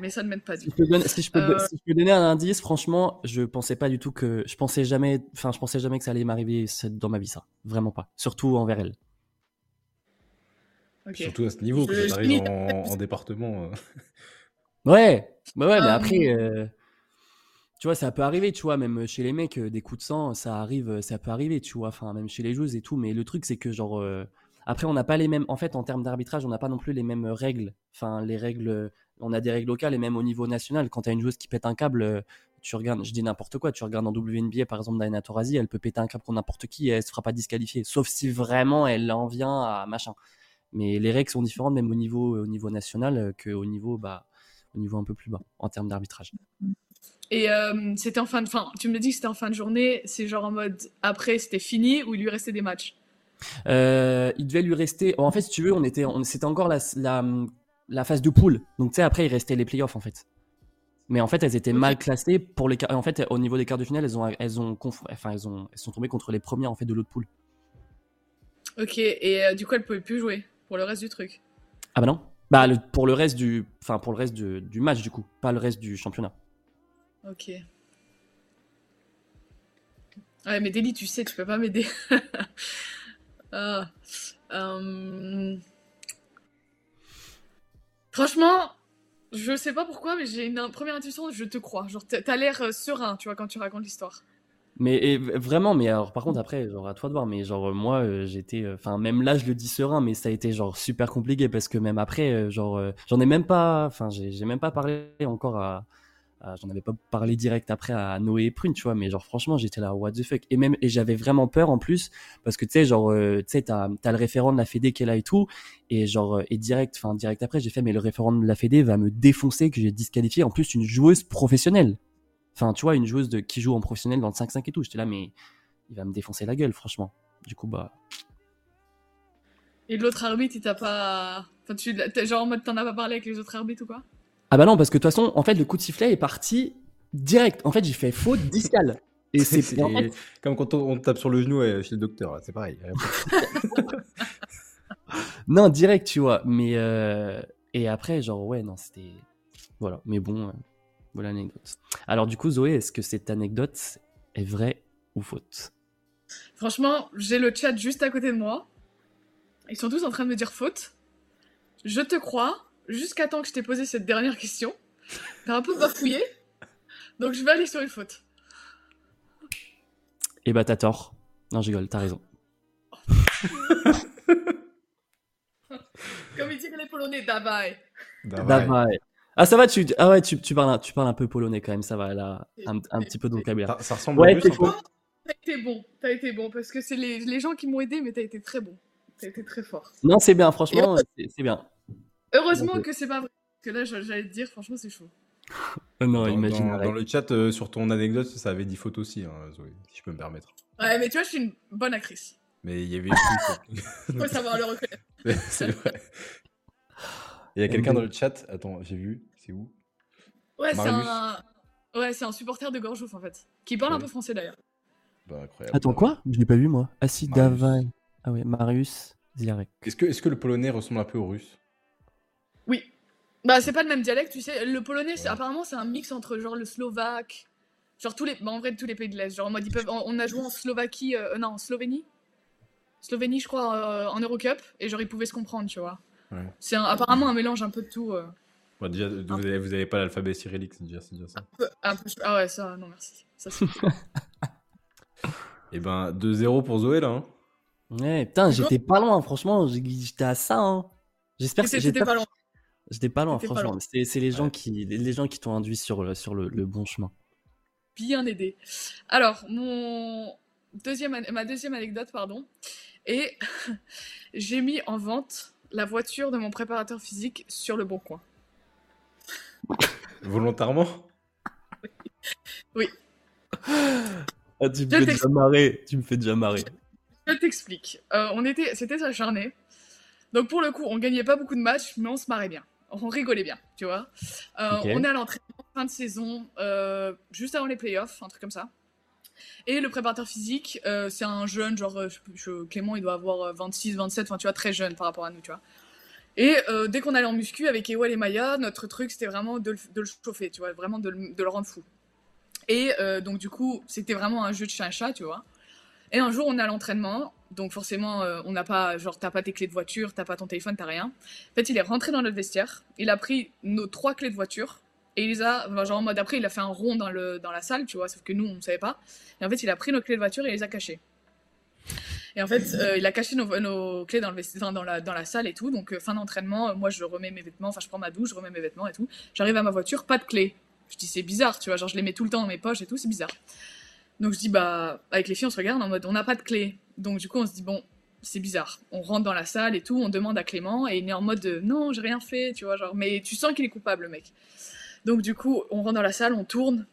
Mais ça ne m'aide pas du tout. Si, je peux, donner un indice, franchement, je pensais pas du tout que. Je pensais jamais. Enfin, je pensais jamais que ça allait m'arriver dans ma vie, ça. Vraiment pas. Surtout envers elle. Surtout à ce niveau, que ça arrive en, département. Euh. *laughs* Ouais, bah ouais, mais ah, après, euh, tu vois, ça peut arriver, tu vois, même chez les mecs, euh, des coups de sang, ça arrive, ça peut arriver, tu vois, enfin, même chez les joueuses et tout, mais le truc, c'est que, genre, après, on n'a pas les mêmes, en fait, en termes d'arbitrage, on n'a pas non plus les mêmes règles, enfin, les règles, on a des règles locales et même au niveau national, quand tu as une joueuse qui pète un câble, tu regardes, je dis n'importe quoi, tu regardes en WNBA, par exemple, Diana Taurasi, elle peut péter un câble contre n'importe qui et elle se fera pas disqualifier, sauf si vraiment elle en vient à machin. Mais les règles sont différentes même au niveau, au niveau national euh, qu'au niveau, bah, au niveau un peu plus bas en termes d'arbitrage. Et euh, c'était en fin de fin. Tu me dis que c'était en fin de journée. C'est genre en mode après c'était fini ou il lui restait des matchs? Euh, il devait lui rester. En fait, si tu veux, on était, on... c'était encore la, la, la, phase de poule. Donc tu sais, après il restait les playoffs en fait. Mais en fait, elles étaient mal classées pour les. En fait, au niveau des quarts de finale, elles ont, elles ont, enfin, elles ont, elles sont tombées contre les premières en fait de l'autre poule. Ok. Et du coup, elles pouvaient plus jouer pour le reste du truc. Ah bah non. Bah pour le reste du, enfin pour le reste du, match du coup, pas le reste du championnat. Ok. Ouais, mais Deli, tu sais, tu peux pas m'aider. *laughs* ah. Euh, franchement, je sais pas pourquoi, mais j'ai une première intuition, je te crois. Genre, t'as l'air euh, serein, tu vois, quand tu racontes l'histoire. Mais vraiment, mais alors par contre après, genre à toi de voir, mais genre moi euh, j'étais, euh, enfin même là je le dis serein, mais ça a été genre super compliqué parce que même après, euh, genre j'en ai même pas, enfin j'ai même pas parlé encore à, j'en avais pas parlé direct après à Noé et Prune, tu vois, mais genre franchement j'étais là what the fuck et même et j'avais vraiment peur en plus parce que tu sais genre tu sais t'as as le référent de la Fédé qui est là et tout et genre et direct, enfin direct après j'ai fait mais le référent de la Fédé va me défoncer que j'ai disqualifié en plus une joueuse professionnelle Enfin, tu vois, une joueuse qui joue en professionnel dans le 5-5 et tout. J'étais là, mais il va me défoncer la gueule, franchement. Du coup, bah. Et l'autre arbitre, il t'a pas. Enfin, tu, en mode, t'en as pas parlé avec les autres arbitres ou quoi? Ah bah non, parce que de toute façon, en fait, le coup de sifflet est parti direct. En fait, j'ai fait faute discale. Et c'est comme quand on, tape sur le genou chez le docteur, c'est pareil. *laughs* non, direct, tu vois. Mais euh... et après, genre ouais, non, c'était voilà. Mais bon, euh, voilà l'anecdote. Alors du coup, Zoé, est-ce que cette anecdote est vraie ou faute Franchement, j'ai le chat juste à côté de moi. Ils sont tous en train de me dire faute. Je te crois, jusqu'à temps que je t'ai posé cette dernière question. T'as un peu bafouillé. Donc je vais aller sur une faute. Eh bah t'as tort. Non, je rigole, t'as raison. *laughs* Comme ils disent les Polonais, dawaj. Dawaj. Ah, ça va, tu, ah ouais, tu, tu, parles, tu parles un peu polonais quand même, ça va, là, un, un petit peu de vocabulaire. Ça, ressemble ouais, t'as été bon, t'as été bon, parce que c'est les, les, gens qui m'ont aidé, mais t'as été très bon. T'as été très fort. Non, c'est bien, franchement, c'est bien. Heureusement que c'est pas vrai, parce que là, j'allais te dire, franchement, c'est chaud. *laughs* non, imagine. Dans, le chat, euh, sur ton anecdote, ça avait dit faute aussi, hein, Zoé, si je peux me permettre. Ouais, mais tu vois, je suis une bonne actrice. Mais il y avait une *laughs* Faut savoir le reconnaître. *laughs* c'est vrai. Il y a quelqu'un dans le chat. Attends, j'ai vu. C'est où? Ouais, c'est un... Ouais, c'est un supporter de Gorjouf en fait. Qui parle un peu français d'ailleurs. Bah, incroyable. Attends, quoi? Je l'ai pas vu moi. Ah si, Davai. Ah ouais, Marius Ziarek. Est-ce que, est que le polonais ressemble un peu au russe? Oui. Bah, c'est pas le même dialecte, tu sais. Le polonais, apparemment, c'est un mix entre genre le slovaque. Genre tous les. Bah, en vrai, tous les pays de l'Est. Genre en mode, ils peuvent. On a joué en Slovaquie. Euh, non, en Slovénie. Slovénie, je crois, euh, en Eurocup. Et genre, ils pouvaient se comprendre, tu vois. C'est apparemment un mélange un peu de tout. Euh. déjà, vous n'avez pas l'alphabet cyrillique, c'est déjà, ça. ah ouais, ça, non, merci. Ça, Et *laughs* eh ben, 2-0 pour Zoé, là. Hein. Ouais, putain, j'étais pas loin, franchement, j'étais à ça. Hein. J'espère que j'étais pas loin. J'étais pas loin, franchement. C'est les gens qui, les gens qui t'ont induit sur, le, sur le, le, bon chemin. Bien aidé. Alors, mon deuxième, ma deuxième anecdote, pardon. Et *laughs* j'ai mis en vente la voiture de mon préparateur physique sur le bon coin. *laughs* Volontairement? Oui. *gasps* Ah, tu, me fais déjà marrer. tu me fais déjà marrer. Je t'explique. Euh, on était, c'était acharné. Donc pour le coup, on gagnait pas beaucoup de matchs, mais on se marrait bien. On rigolait bien, tu vois. Euh, on est à l'entraînement. fin de saison, euh, juste avant les playoffs, un truc comme ça. Et le préparateur physique, euh, c'est un jeune, genre, je, Clément, il doit avoir 26, 27, enfin, tu vois, très jeune par rapport à nous, tu vois. Et dès qu'on allait en muscu avec Ewell et Maya, notre truc, c'était vraiment de le, chauffer, tu vois, vraiment de le, de le rendre fou. Et donc, du coup, c'était vraiment un jeu de chien et chat, tu vois. Et un jour, on est à l'entraînement, donc forcément, euh, on n'a pas, genre, t'as pas tes clés de voiture, t'as pas ton téléphone, t'as rien. En fait, il est rentré dans notre vestiaire, il a pris nos trois clés de voiture, et il les a, genre en mode après, il a fait un rond dans, le, dans la salle, tu vois, sauf que nous, on ne savait pas. Et en fait, il a pris nos clés de voiture et il les a cachées. Et en fait, euh, il a caché nos, nos clés dans, le dans, la, dans la salle et tout. Donc, euh, fin d'entraînement, moi, je remets mes vêtements, enfin, je prends ma douche, je remets mes vêtements et tout. J'arrive à ma voiture, pas de clés. Je dis, c'est bizarre, tu vois, genre, je les mets tout le temps dans mes poches et tout, c'est bizarre. Donc, je dis, bah, avec les filles, on se regarde en mode, on n'a pas de clés. Donc, du coup, on se dit, bon, c'est bizarre. On rentre dans la salle et tout, on demande à Clément et il est en mode non, j'ai rien fait, tu vois, genre, mais tu sens qu'il est coupable, le mec. Donc du coup, on rentre dans la salle, on tourne,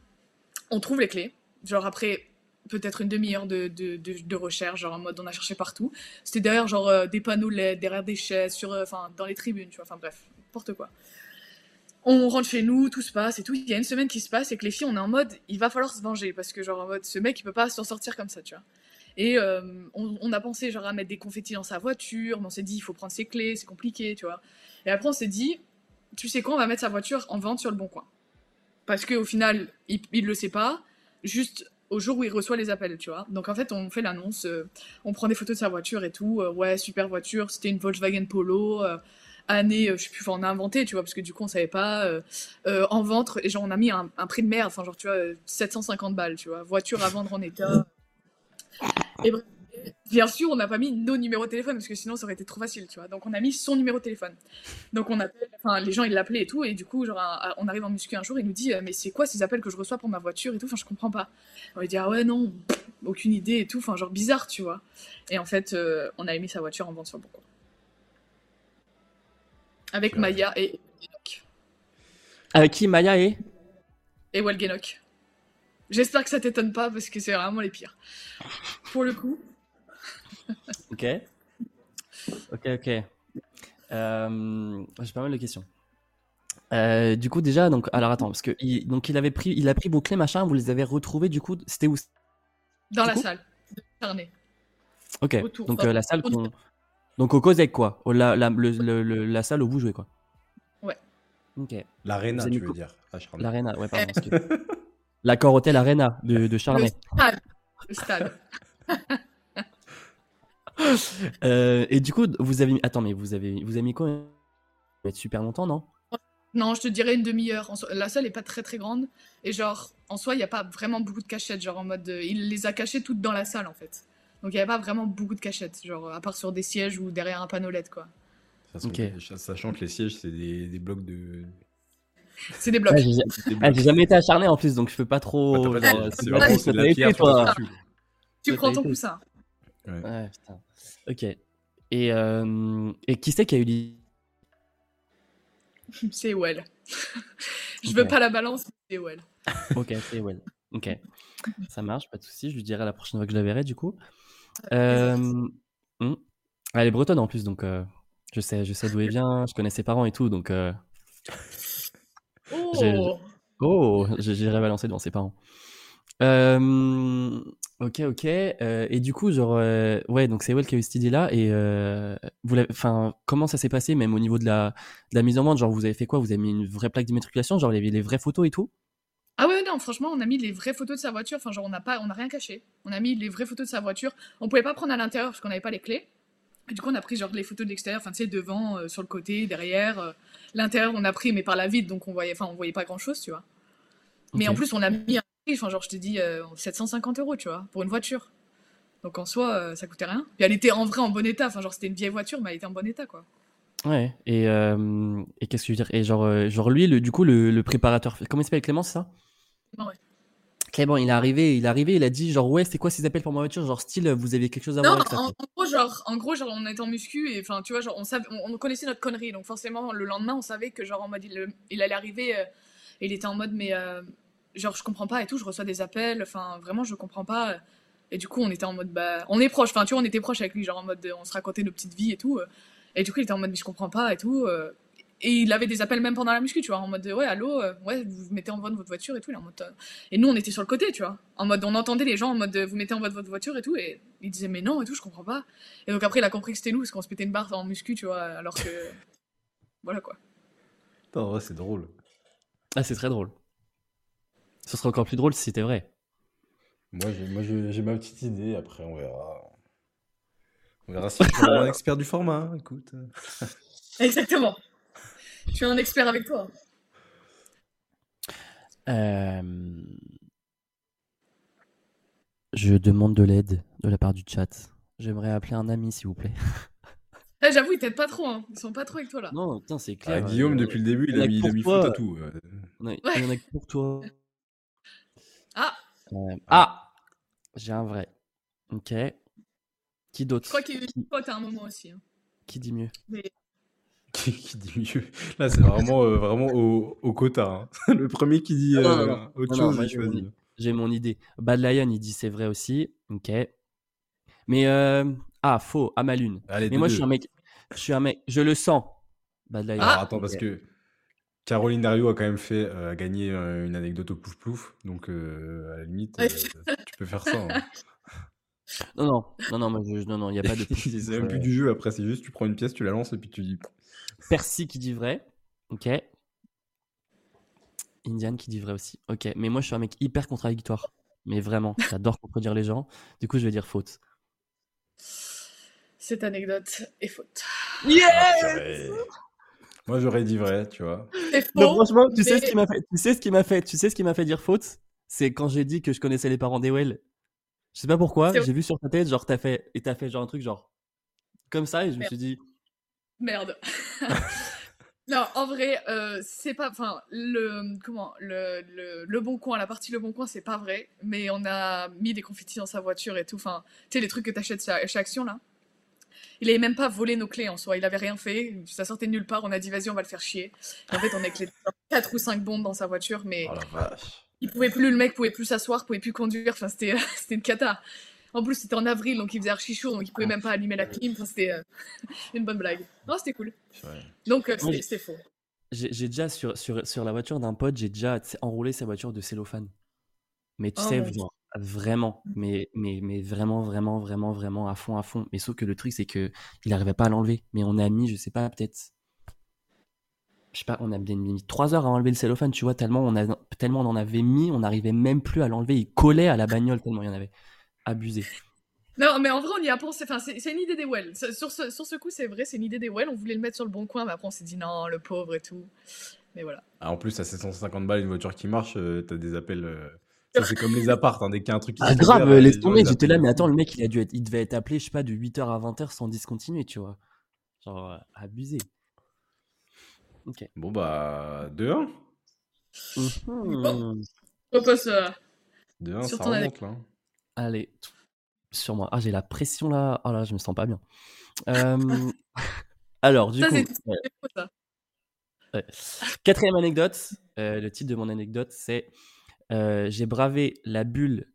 on trouve les clés. Genre après peut-être une demi-heure de, de, recherche, genre en mode on a cherché partout. C'était derrière genre euh, des panneaux LED, derrière des chaises, sur, euh, enfin dans les tribunes, tu vois, enfin bref, n'importe quoi. On rentre chez nous, tout se passe et tout. Il y a une semaine qui se passe et que les filles, on est en mode, il va falloir se venger parce que genre en mode, ce mec, il peut pas s'en sortir comme ça, tu vois. Et euh, on, a pensé genre à mettre des confettis dans sa voiture, mais on s'est dit il faut prendre ses clés, c'est compliqué, tu vois. Et après on s'est dit, tu sais quoi, on va mettre sa voiture en vente sur le bon coin. Parce qu'au final, il, il le sait pas, juste au jour où il reçoit les appels, tu vois. Donc en fait, on fait l'annonce, euh, on prend des photos de sa voiture et tout. Euh, ouais, super voiture, c'était une Volkswagen Polo. année, je sais plus, on a inventé, tu vois, parce que du coup on savait pas. en vente, et genre on a mis un, un prix de merde, enfin genre tu vois, 750 balles, tu vois. Voiture à vendre en état. Et bien sûr, on n'a pas mis nos numéros de téléphone parce que sinon ça aurait été trop facile, tu vois. Donc on a mis son numéro de téléphone. Donc on appelle, enfin les gens ils l'appelaient et tout, et du coup genre on arrive en muscu un jour, il nous dit euh, mais c'est quoi ces appels que je reçois pour ma voiture? et tout, enfin je comprends pas. On lui dit ah ouais non, aucune idée et tout, enfin genre bizarre, tu vois. Et en fait euh, on a mis sa voiture en vente sur le bon Avec Maya et Avec qui Maya et? Et Walgenok. J'espère que ça t'étonne pas parce que c'est vraiment les pires. Pour le coup. ok. Ok, ok. Euh, J'ai pas mal de questions. Euh, du coup, déjà, donc, alors attends, parce que il, donc il avait pris, il a pris vos clés machin, vous les avez retrouvées du coup, c'était où? Dans la salle, Ok. donc euh, la salle donc au COSEC quoi, la, la, le, la salle où vous jouez quoi. Ouais. Ok. L'arena, tu veux dire. L'arena, ouais, pardon. *laughs* L'accord Hôtel Arena de, de Charnay. Le stade. *laughs* Euh, et du coup, vous avez mis... Attends, mais vous avez, vous avez mis quoi? Être super longtemps, non? Non, je te dirais une demi-heure. La salle est pas très très grande. Et genre, en soi, il n'y a pas vraiment beaucoup de cachettes. Genre en mode. Il les a cachées toutes dans la salle, en fait. Donc il n'y avait pas vraiment beaucoup de cachettes. Genre, à part sur des sièges ou derrière un panneau LED, quoi. Sachant que les sièges, c'est des, des blocs de, c'est des blocs. Ah, j'ai jamais été acharné en plus, donc je peux pas trop. c'est de la pierre, toi. Tu prends ton poussin. Ouais. ouais putain. Ok. Et, euh... et qui c'est qui a eu l'idée? *laughs* C'est Well. *laughs* je veux pas la balance, c'est Well. ok, c'est Well. Ok. Ça marche, pas de souci. Je lui dirai la prochaine fois que je la verrai, du coup. Euh... Elle est bretonne en plus, donc euh, je sais, je sais d'où elle vient. Je connais ses parents et tout, donc. Oh, oh j'irai balancer devant ses parents. Euh, ok, ok. Euh, et du coup, genre, euh, ouais, donc c'est Well qui a eu cette idée-là. Et vous enfin, comment ça s'est passé, même au niveau de la, de la mise en vente? Genre, vous avez fait quoi? Vous avez mis une vraie plaque d'immatriculation? Genre, avait les vraies photos et tout? Ah ouais, non, franchement, on a mis les vraies photos de sa voiture. Enfin, genre, on n'a pas, on a rien caché. On a mis les vraies photos de sa voiture. On pouvait pas prendre à l'intérieur parce qu'on n'avait pas les clés. Et du coup, on a pris genre les photos de l'extérieur, enfin, tu sais, devant, sur le côté, derrière. L'intérieur, on a pris, mais par la vitre, donc on voyait, enfin, on voyait pas grand chose, tu vois. Mais en plus, on a mis un prix, enfin, genre, je te dis, 750 euh, euros, tu vois, pour une voiture. Donc en soi, euh, ça coûtait rien. Puis elle était en vrai en bon état, enfin, genre, c'était une vieille voiture, mais elle était en bon état, quoi. Ouais, et, euh, et qu'est-ce que je veux dire? Et genre, genre lui, le, du coup, le, le préparateur, comment il s'appelle Clément, c'est ça? Ouais. Clément, il est arrivé, il est arrivé, il a dit genre ouais, c'est quoi ces appels pour ma voiture? Genre style, vous avez quelque chose à voir avec ça en, en, gros, genre, en gros, genre, on était en muscu et enfin, tu vois, genre, on, savait, on, connaissait notre connerie, donc forcément, le lendemain, on savait que genre en mode, il, il allait arriver, euh, il était en mode mais euh, genre je comprends pas et tout, je reçois des appels, enfin vraiment je comprends pas. Et du coup, on était en mode bah, on est proche, enfin tu vois, on était proche avec lui, genre en mode on se racontait nos petites vies et tout. Et du coup, il était en mode mais je comprends pas et tout. Et il avait des appels même pendant la muscu, tu vois, en mode ouais, allô, euh, ouais, vous vous mettez en voie de votre voiture et tout. en mode, euh, Et nous, on était sur le côté, tu vois, en mode on entendait les gens en mode vous mettez en voie de votre voiture et tout, et il disait mais non et tout, je comprends pas. Et donc après, il a compris que c'était nous parce qu'on se mettait une barre en muscu, tu vois, alors que *laughs* voilà quoi. Non, c'est drôle. Ah, c'est très drôle. Ce serait encore plus drôle si c'était vrai. Moi, j'ai ma petite idée. Après, on verra. On verra si je suis un *laughs* expert du format. Hein, écoute. Exactement. Je suis un expert avec toi. Euh, je demande de l'aide de la part du chat. J'aimerais appeler un ami, s'il vous plaît. Eh, j'avoue, ils t'aident pas trop. Hein. Ils sont pas trop avec toi là. Non, putain, c'est ah, clair. Guillaume, depuis le début, il a, mis, il a mis faute à tout. Il y en a que pour toi. Ah euh, Ah J'ai un vrai. Ok. Qui d'autre? Je crois qu'il y a eu une pote à un moment aussi. Hein. Qui dit mieux? Qui, dit mieux Là, c'est vraiment, euh, vraiment au, au quota. Hein. *laughs* Le premier qui dit euh, autre chose, j'ai mon idée. Bad Lion, il dit c'est vrai aussi. Ok. Mais ah, faux, à ma lune. Mais moi, je suis un mec. Je suis un mec. Je le sens. Bad Lion. Alors, attends, parce que Caroline Dario a quand même fait euh, gagner une anecdote au plouf plouf. Donc, à la limite, *laughs* tu peux faire ça. Hein. Non, non, non, non, moi, non, non, il n'y a pas de. *laughs* c'est même plus du jeu après, c'est juste tu prends une pièce, tu la lances et puis tu dis. Percy qui dit vrai. Ok. Indian qui dit vrai aussi. Ok. Mais moi, je suis un mec hyper contradictoire. Mais vraiment, *laughs* j'adore contredire les gens. Du coup, je vais dire faute. Cette anecdote est faute. Yes Moi, j'aurais dit vrai, tu vois. non, franchement, tu sais ce qui m'a fait, tu sais ce qui m'a fait, tu sais ce qui m'a fait dire faute, c'est quand j'ai dit que je connaissais les parents d'Ewell. Je sais pas pourquoi, j'ai vu sur ta tête, genre t'as fait, et t'as fait genre un truc genre comme ça, et je me suis dit, Merde. *laughs* non, en vrai, euh, c'est pas. Enfin, le. Comment le, le, Bon Coin, la partie Le Bon Coin, c'est pas vrai. Mais on a mis des confettis dans sa voiture et tout. Enfin, tu sais, les trucs que t'achètes chez Action, là. Il avait même pas volé nos clés en soi. Il avait rien fait. Ça sortait de nulle part. On a dit, vas-y, on va le faire chier. en fait, on a clé 4 ou 5 bombes dans sa voiture. Mais. Oh la vache. Il pouvait plus, le mec pouvait plus s'asseoir, pouvait plus conduire. Enfin, c'était *laughs* une cata. En plus, c'était en avril, donc il faisait archi chaud, donc il pouvait même pas allumer la clim. c'était euh, *laughs* une bonne blague. Non, c'était cool. Donc, euh, c'était faux. J'ai déjà, sur, sur, sur, la voiture d'un pote, j'ai déjà enroulé sa voiture de cellophane. Mais tu oh sais, vraiment, mais, mais, mais vraiment, vraiment, vraiment, vraiment à fond, à fond. Mais sauf que le truc, c'est que il n'arrivait pas à l'enlever. Mais on a mis, je sais pas, peut-être je sais pas, on a bien mis trois heures à enlever le cellophane, tu vois, tellement on, a, tellement on en avait mis, on n'arrivait même plus à l'enlever, il collait à la bagnole tellement il y en avait abusé. Non, mais en vrai, on y a pensé. Enfin, c'est une idée des Well. Sur ce, sur ce coup, c'est vrai, c'est une idée des Well. On voulait le mettre sur le bon coin, mais après, on s'est dit non, le pauvre et tout. Mais voilà. Ah, en plus, à 750 balles, une voiture qui marche, euh, t'as des appels. Euh, *laughs* c'est comme les apparts, hein, dès qu'il y a un truc qui Ah, grave, euh, laisse tomber. J'étais là, mais attends, le mec, il, a dû être, il devait être appelé, je sais pas, de 8h à 20h sans discontinuer, tu vois. Genre, abusé. Ok. Bon, bah, 2-1. Mmh. On passe. 2-1, ça remonte là. Allez, sur moi. Ah, j'ai la pression là. Oh là, je me sens pas bien. Euh, *laughs* alors, du coup. Quatrième anecdote. Euh, le titre de mon anecdote, c'est euh, J'ai bravé la bulle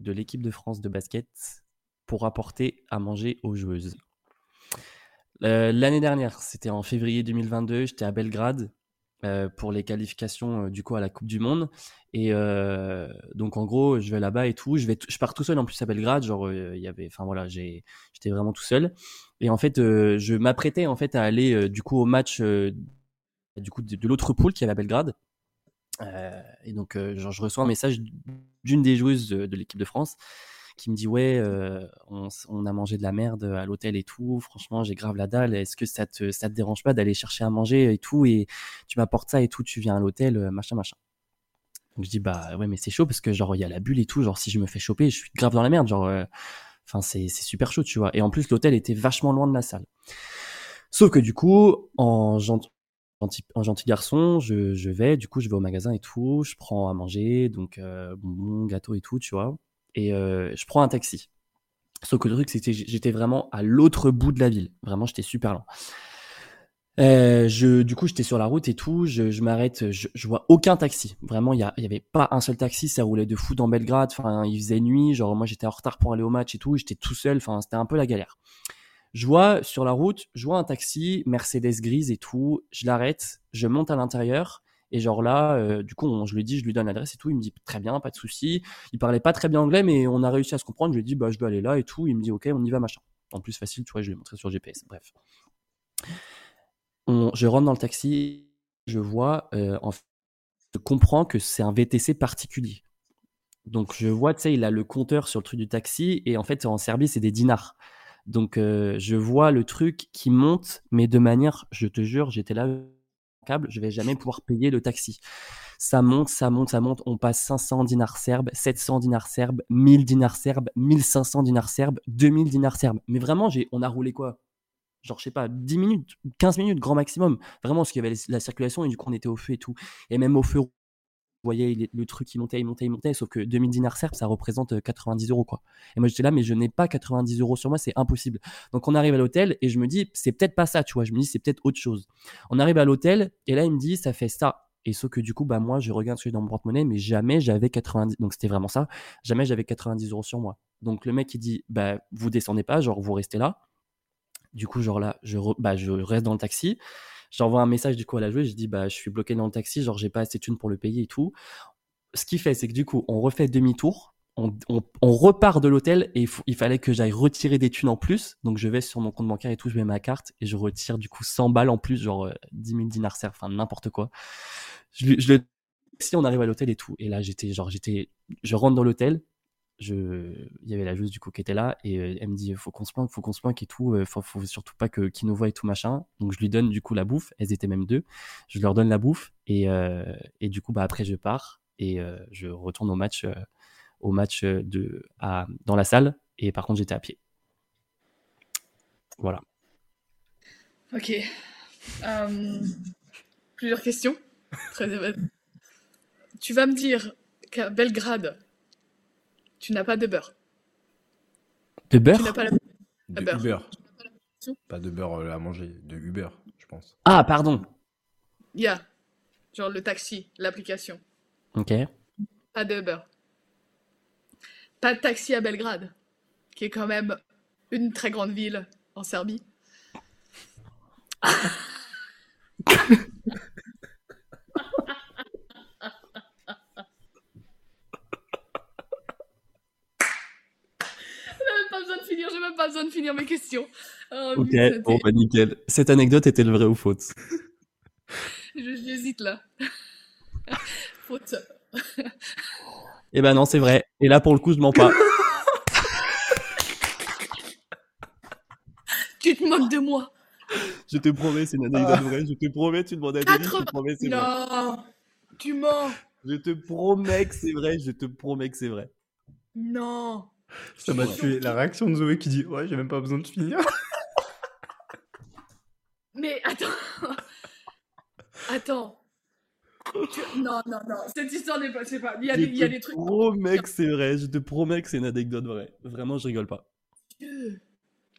de l'équipe de France de basket pour apporter à manger aux joueuses. L'année dernière, c'était en février 2022, j'étais à Belgrade euh, pour les qualifications euh, du coup à la Coupe du Monde. Et euh, donc en gros, je vais là-bas et tout. Je vais, je pars tout seul en plus à Belgrade. Genre il y avait, enfin voilà, j'étais vraiment tout seul. Et en fait, je m'apprêtais en fait à aller du coup au match du coup de, l'autre poule qui avait à Belgrade. et donc genre, je reçois un message d'une des joueuses de l'équipe de France qui me dit ouais, euh, on, a mangé de la merde à l'hôtel et tout. Franchement, j'ai grave la dalle. Est-ce que ça te ça te dérange pas d'aller chercher à manger et tout et tu m'apportes ça et tout. Tu viens à l'hôtel, euh, machin machin. Donc je dis bah ouais mais c'est chaud parce que genre il y a la bulle et tout. Genre si je me fais choper, je suis grave dans la merde. Genre euh, enfin c'est c'est super chaud tu vois. Et en plus l'hôtel était vachement loin de la salle. Sauf que du coup en gentil, en gentil garçon, je, je, vais, du coup, je vais au magasin et tout, je prends à manger, donc euh, bonbons, gâteau et tout, tu vois et euh, je prends un taxi. Sauf que le truc, que j'étais vraiment à l'autre bout de la ville. Vraiment, j'étais super lent. Euh, du coup, j'étais sur la route et tout. Je, m'arrête, je, vois aucun taxi. Vraiment, il y, avait pas un seul taxi. Ça roulait de fou dans Belgrade. Enfin, il faisait nuit. Genre, moi, j'étais en retard pour aller au match et tout. J'étais tout seul. Enfin, c'était un peu la galère. Je vois sur la route, je vois un taxi, Mercedes grise et tout. Je l'arrête, je monte à l'intérieur. Et genre là, euh, du coup, je lui dis, je lui donne l'adresse et tout. Il me dit très bien, pas de souci. Il parlait pas très bien anglais, mais on a réussi à se comprendre. Je lui dit, bah, je dois aller là et tout. Il me dit, ok, on y va, machin. En plus, facile, tu vois, je lui ai montré sur GPS. Bref. je rentre dans le taxi, je vois, euh, en fait, je comprends que c'est un VTC particulier. Donc je vois, tu sais, il a le compteur sur le truc du taxi et en fait en Serbie c'est des dinars. Donc euh, je vois le truc qui monte, mais de manière, je te jure, j'étais là, je vais jamais pouvoir payer le taxi. Ça monte, ça monte, ça monte. On passe 500 dinars serbes, 700 dinars serbes, 1000 dinars serbes, 1500 dinars serbes, 2000 dinars serbes. Mais vraiment, j'ai, on a roulé quoi? Genre, je sais pas, 10 minutes, 15 minutes, grand maximum. Vraiment, parce qu'il y avait la circulation et du coup, on était au feu et tout. Et même au feu, voyez le truc qui montait, il montait, il montait, sauf que 2000 dinars serbes, ça représente 90 euh, euros, quoi. Et moi, j'étais là, mais je n'ai pas 90 euros sur moi, c'est impossible. Donc, on arrive à l'hôtel et je me dis, c'est peut-être pas ça, tu vois. Je me dis, c'est peut-être autre chose. On arrive à l'hôtel et là, il me dit, ça fait ça. Et sauf que du coup, bah, moi, je regarde ce que j'ai dans mon porte-monnaie, mais jamais j'avais 90, donc c'était vraiment ça. Jamais j'avais 90 euros sur moi. Donc, le mec, il dit, bah, vous descendez pas, genre, vous restez là. Du coup, genre là, je, bah, je reste dans le taxi. J'envoie un message du coup à la joueuse. Je dis, bah, je suis bloqué dans le taxi, genre, j'ai pas assez de thunes pour le payer et tout. Ce qui fait, c'est que du coup, on refait demi-tour. On, repart de l'hôtel et il, fallait que j'aille retirer des thunes en plus. Donc, je vais sur mon compte bancaire et tout, je mets ma carte et je retire du coup 100 balles en plus, genre 10 000 dinars, enfin n'importe quoi. Je, le si on arrive à l'hôtel et tout. Et là, j'étais genre, j'étais, je rentre dans l'hôtel, il y avait la joueuse du coup qui était là et euh, elle me dit faut qu'on se planque faut qu'on se planque et tout euh, faut, faut surtout pas que qui nous voit et tout machin. Donc je lui donne du coup la bouffe. Elles étaient même deux. Je leur donne la bouffe et euh, et du coup bah après je pars et je retourne au match au match de à dans la salle et par contre j'étais à pied. Voilà. Ok. Plusieurs questions. Très tu vas me dire qu'à Belgrade tu n'as pas de beurre. De beurre Tu n'as pas la... De beurre. Uber. Pas de beurre à manger, de Uber, je pense. Ah, pardon. Il y a. Genre le taxi, l'application. Ok. Pas de beurre. Pas de taxi à Belgrade, qui est quand même une très grande ville en Serbie. *laughs* j'ai même pas besoin de finir mes questions. Oh, ok, bon, bah nickel. Cette anecdote était le vrai ou faute J'hésite là. *laughs* faute. Eh ben non, c'est vrai. Et là, pour le coup, je mens pas. *laughs* tu te moques de moi. Je te promets, c'est une anecdote vraie. Je te promets, tu demandes à Denis, je te promets, c'est vrai. Non, tu mens. Je te promets que c'est vrai, je te promets que c'est vrai. Non. Ça m'a tué. La réaction de Zoé qui dit Ouais, j'ai même pas besoin de finir. *laughs* Mais attends. *laughs* attends. Non, non, non. Cette histoire n'est pas. C'est pas. Il y a, des, il y a des trucs. Je te promets que c'est vrai. Je te promets que c'est une anecdote vraie. Vraiment, je rigole pas.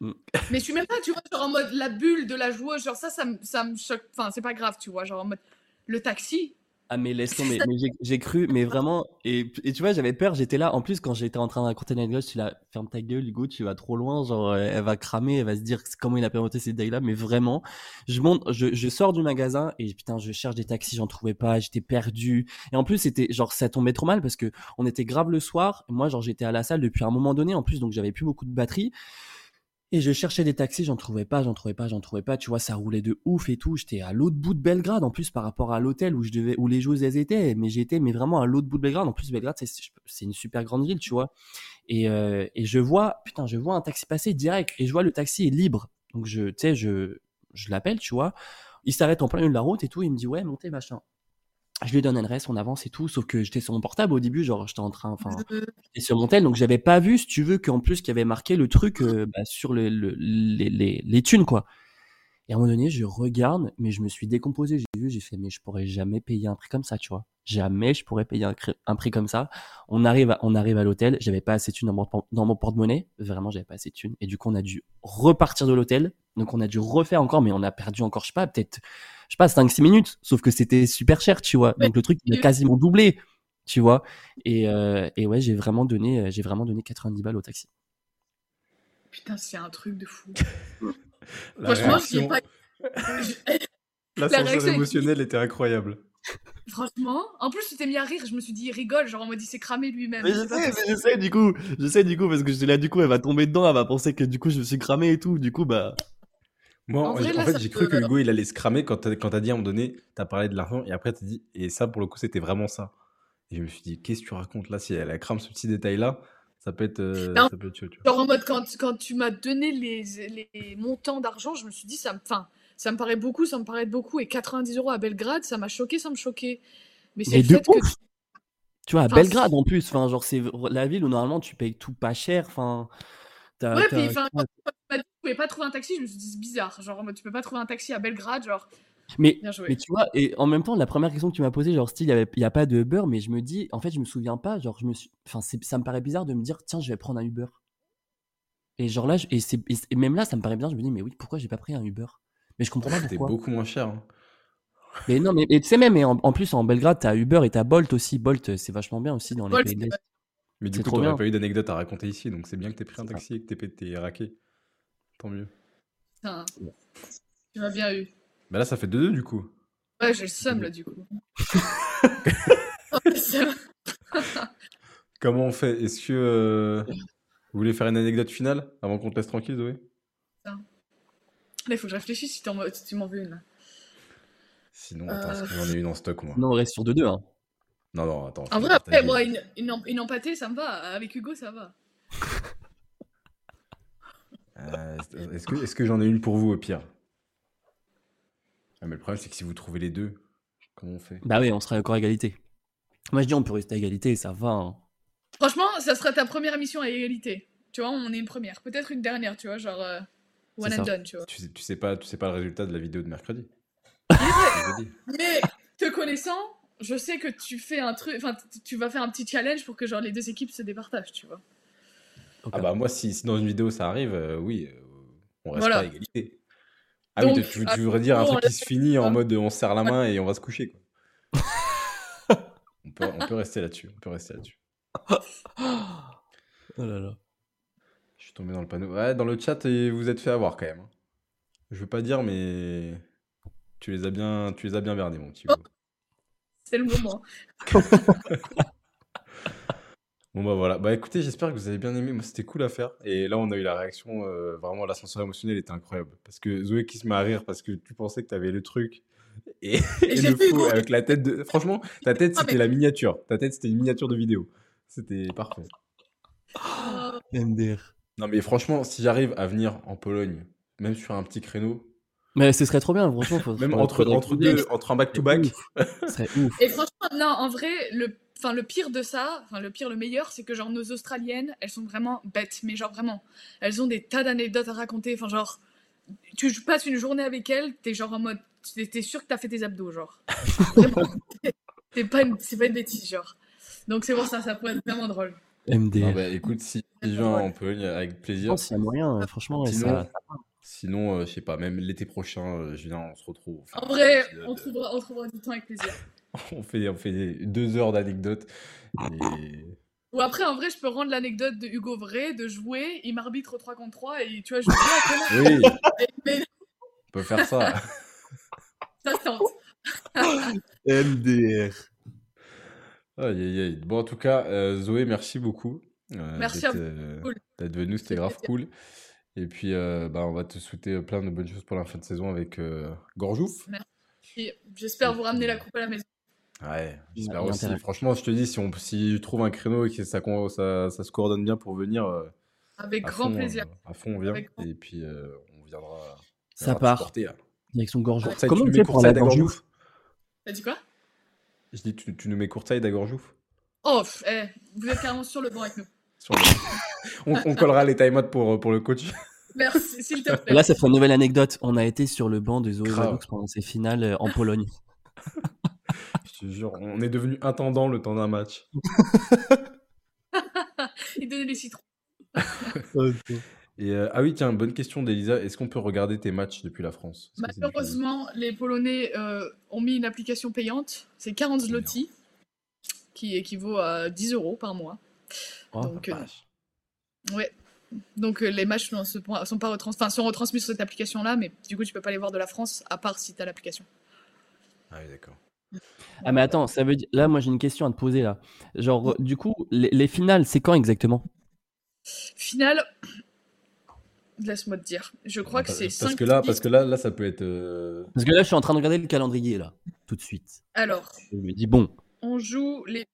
Mm. *laughs* Mais je suis même pas, tu vois, genre en mode la bulle de la joueuse, genre ça, ça, ça me choque. Enfin, c'est pas grave, tu vois, genre en mode le taxi, ah mais laisse tomber, mais j'ai cru, mais vraiment, et, et tu vois, j'avais peur, j'étais là, en plus quand j'étais en train de raconter l'anecdote, je suis là, ferme ta gueule Hugo, tu vas trop loin, genre elle va cramer, elle va se dire comment il a permetté cette détails là mais vraiment, je monte, je, je sors du magasin et putain, je cherche des taxis, j'en trouvais pas, j'étais perdu, et en plus c'était, genre ça tombait trop mal parce que on était grave le soir, moi genre j'étais à la salle depuis un moment donné, en plus donc j'avais plus beaucoup de batterie, et je cherchais des taxis, j'en trouvais pas, j'en trouvais pas, j'en trouvais pas. Tu vois, ça roulait de ouf et tout. J'étais à l'autre bout de Belgrade, en plus par rapport à l'hôtel où je devais, où les joueuses étaient. Mais j'étais, mais vraiment à l'autre bout de Belgrade. En plus, Belgrade, c'est une super grande ville, tu vois. Et, euh, et je vois, putain, je vois un taxi passer direct et je vois le taxi est libre. Donc je, tu sais, je, je l'appelle, tu vois. Il s'arrête en plein milieu de la route et tout. Il me dit ouais, montez machin je lui donne l'adresse, on avance et tout, sauf que j'étais sur mon portable au début, genre j'étais en train, enfin, mmh. j'étais sur mon tel, donc j'avais pas vu, si tu veux, qu'en plus qu'il y avait marqué le truc euh, bah, sur le, les, les, les thunes, quoi. Et à un moment donné, je regarde, mais je me suis décomposé, j'ai vu, j'ai fait, mais je pourrais jamais payer un prix comme ça, tu vois. Jamais je pourrais payer un, prix comme ça. On arrive à, on arrive à l'hôtel, j'avais pas assez de thunes dans mon, dans mon porte-monnaie, vraiment, j'avais pas assez de thunes. Et du coup, on a dû repartir de l'hôtel, donc on a dû refaire encore, mais on a perdu encore, je sais pas, peut-être je sais pas, 5-6 minutes. Sauf que c'était super cher, tu vois. Donc le truc, il a quasiment doublé, tu vois. Et, euh, et ouais, j'ai vraiment donné, euh, j'ai vraiment donné 90 balles au taxi. putain, c'est un truc de fou. *laughs* Franchement, je pas. *laughs* L'ascenseur émotionnel était incroyable. Franchement, en plus, tu t'es mis à rire. Je me suis dit, il rigole, genre on m'a dit, c'est cramé lui-même. Mais je sais, mais je sais, du coup, je sais, du coup, parce que j'étais là, du coup, elle va tomber dedans, elle va penser que du coup, je me suis cramé et tout. Du coup, bah. Moi, en, fait, j'ai cru que Hugo, il allait se cramer quand t'as dit à un moment donné, t'as parlé de l'argent, et après t'as dit, et ça, pour le coup, c'était vraiment ça. Et je me suis dit, qu'est-ce que tu racontes là Si elle a crame ce petit détail-là, ça peut être, euh, ça peut être Genre en mode, quand, quand tu m'as donné les, les montants d'argent, je me suis dit, ça me. Enfin, ça me paraît beaucoup, ça me paraît beaucoup. Et 90 euros à Belgrade, ça m'a choqué, ça me choquait. Mais c'est le fait que. Tu vois, à Belgrade en plus, enfin, genre, c'est la ville où normalement tu payes tout pas cher. Enfin. Ouais, puis quand m'as dit que tu pouvais pas trouver un taxi, je me suis dit c'est bizarre. Genre, tu peux pas trouver un taxi à Belgrade, genre. Mais, mais tu vois, et en même temps, la première question que tu m'as posée, genre, style, il n'y a pas de Uber, mais je me dis, en fait, je me souviens pas, genre, je me suis, enfin, ça me paraît bizarre de me dire, tiens, je vais prendre un Uber. Et genre là, et, et, même là, ça me paraît bien, je me dis, mais oui, pourquoi j'ai pas pris un Uber? Mais je comprends pas. C'était beaucoup moins cher. Hein. Mais non, mais tu sais même, mais en, plus en Belgrade, t'as Uber et t'as Bolt aussi. Bolt, c'est vachement bien aussi dans les pays de l'Est. Mais du coup, t'aurais pas eu d'anecdote à raconter ici, donc c'est bien que t'aies pris un taxi et que t'aies raqué. Tant mieux. Putain, tu m'as bien eu. Bah là, ça fait 2-2 du coup. Ouais, j'ai le seum là du coup. *laughs* *laughs* Comment on fait? Est-ce que euh, vous voulez faire une anecdote finale avant qu'on te laisse tranquille, Zoé? Il faut que je réfléchisse si, tu m'en veux une. Sinon, attends, euh... j'en ai une en stock, moi. Non, on reste sur 2-2. Hein. Non, non, attends. En vrai, après, moi, une, une, empâtée, ça me va. Avec Hugo, ça va. Euh, est-ce que, est que j'en ai une pour vous, au pire? Ah, Mais le problème, c'est que si vous trouvez les deux, comment on fait? Bah oui, on sera encore à égalité. Moi, je dis, on peut rester à égalité, ça va. Hein. Franchement, ça sera ta première émission à égalité. Tu vois, on est une première. Peut-être une dernière, tu vois, genre. Euh, One and done, tu vois. Tu sais, tu sais, pas, tu sais pas le résultat de la vidéo de mercredi. *laughs* Mais te connaissant, je sais que tu fais un truc, enfin, tu vas faire un petit challenge pour que genre les deux équipes se départagent, tu vois. Ah bah moi, si, si, dans une vidéo ça arrive, euh, oui, euh, on reste pas à égalité. Ah oui, tu, tu, voudrais dire un truc qui se finit en mode on se serre la main et on va se coucher, quoi. *laughs* on, peut, on peut rester là-dessus. On peut rester là-dessus. oh là là suis tombé dans le panneau. Ouais, dans le chat, vous êtes fait avoir quand même. Hein. Je veux pas dire, mais tu les as bien, tu les as bien verdés, mon petit. Oh C'est le moment. *laughs* bon bah voilà. Bah écoutez, j'espère que vous avez bien aimé. Moi, c'était cool à faire. Et là, on a eu la réaction. Euh, vraiment, l'ascenseur émotionnel était incroyable. Parce que Zoé qui se met à rire parce que tu pensais que tu avais le truc. *laughs* Et, le fou avec la tête de. Franchement, ta tête ah, c'était la miniature. Ta tête c'était une miniature de vidéo. C'était parfait. MDR. Non, mais franchement, si j'arrive à venir en Pologne, même sur un petit créneau. Mais ce serait trop bien, franchement. même entre, entre, deux, entre un back-to-back. serait ouf. Et franchement, non, en vrai, le, enfin, le pire de ça, enfin, le pire, le meilleur, c'est que genre nos Australiennes, elles sont vraiment bêtes, mais genre vraiment. Elles ont des tas d'anecdotes à raconter. Enfin, genre, tu passes une journée avec elles, t'es genre en mode. T'es sûr que t'as fait tes abdos, genre. *laughs* c'est pas, une, pas une bêtise, genre. Donc c'est pour ça, ça pourrait être vraiment drôle. MD. bah, écoute, si tu viens en Pologne, avec plaisir. Y a moyen, franchement. Sinon, sinon euh, je sais pas, même l'été prochain, euh, je viens, on se retrouve. en vrai, on trouvera, on trouvera du temps avec plaisir. *laughs* on, fait, on fait deux heures d'anecdotes. Ou après, en vrai, je peux rendre l'anecdote de Hugo vrai, de jouer, il m'arbitre au 3 contre 3 et tu vois, je dis, Oui. *laughs* On peut faire ça. *laughs* ça tente. MDR. Bon, en tout cas, euh, Zoé, merci beaucoup. Euh, merci à vous. Euh, d'être venu, c'était grave cool. Et puis, bah, on va te souhaiter plein de bonnes choses pour la fin de saison avec Gorjouf. Merci. J'espère vous ramener la coupe à la maison. Ouais, j'espère aussi. Franchement, je te dis, si on si je trouve un créneau et que ça, ça, ça se coordonne bien pour venir. avec grand plaisir. à fond, on vient. Et puis, on viendra. Ça part. avec son gorgeouf. Comment tu mets pour la Gorjouf? T'as dit quoi? Je dis, tu, tu nous mets Courtaille à Gorjouf? Oh, eh, vous êtes carrément sur le banc avec nous. on, on, collera les time pour, pour le coach. Merci, s'il te plaît. Là, ça ferait une nouvelle anecdote. On a été sur le banc de Zoé Walux pendant ses finales euh, en Pologne. *laughs* Je te jure, on est devenu intendant le temps d'un match. *laughs* Il donnait les citrons. *laughs* Et euh, ah oui, tiens, bonne question d'Elisa. Est-ce qu'on peut regarder tes matchs depuis la France? Malheureusement, les Polonais euh, ont mis une application payante. C'est 40 zloty, qui équivaut à 10 euros par mois. Oh, Donc, euh, ouais. Donc les matchs ne sont pas retrans... enfin, sont retransmis sur cette application-là, mais du coup, tu peux pas les voir de la France, à part si tu as l'application. Ah oui, d'accord. Ah mais attends, ça veut dire... Là, moi j'ai une question à te poser là. Genre, du coup, les, finales, c'est quand exactement? Finale, *clears throat* laisse-moi te dire. Je crois que c'est parce que là, parce que là, là, ça peut être. Euh, parce que là, je suis en train de regarder le calendrier là, tout de suite. Alors. Je me dis bon. On joue les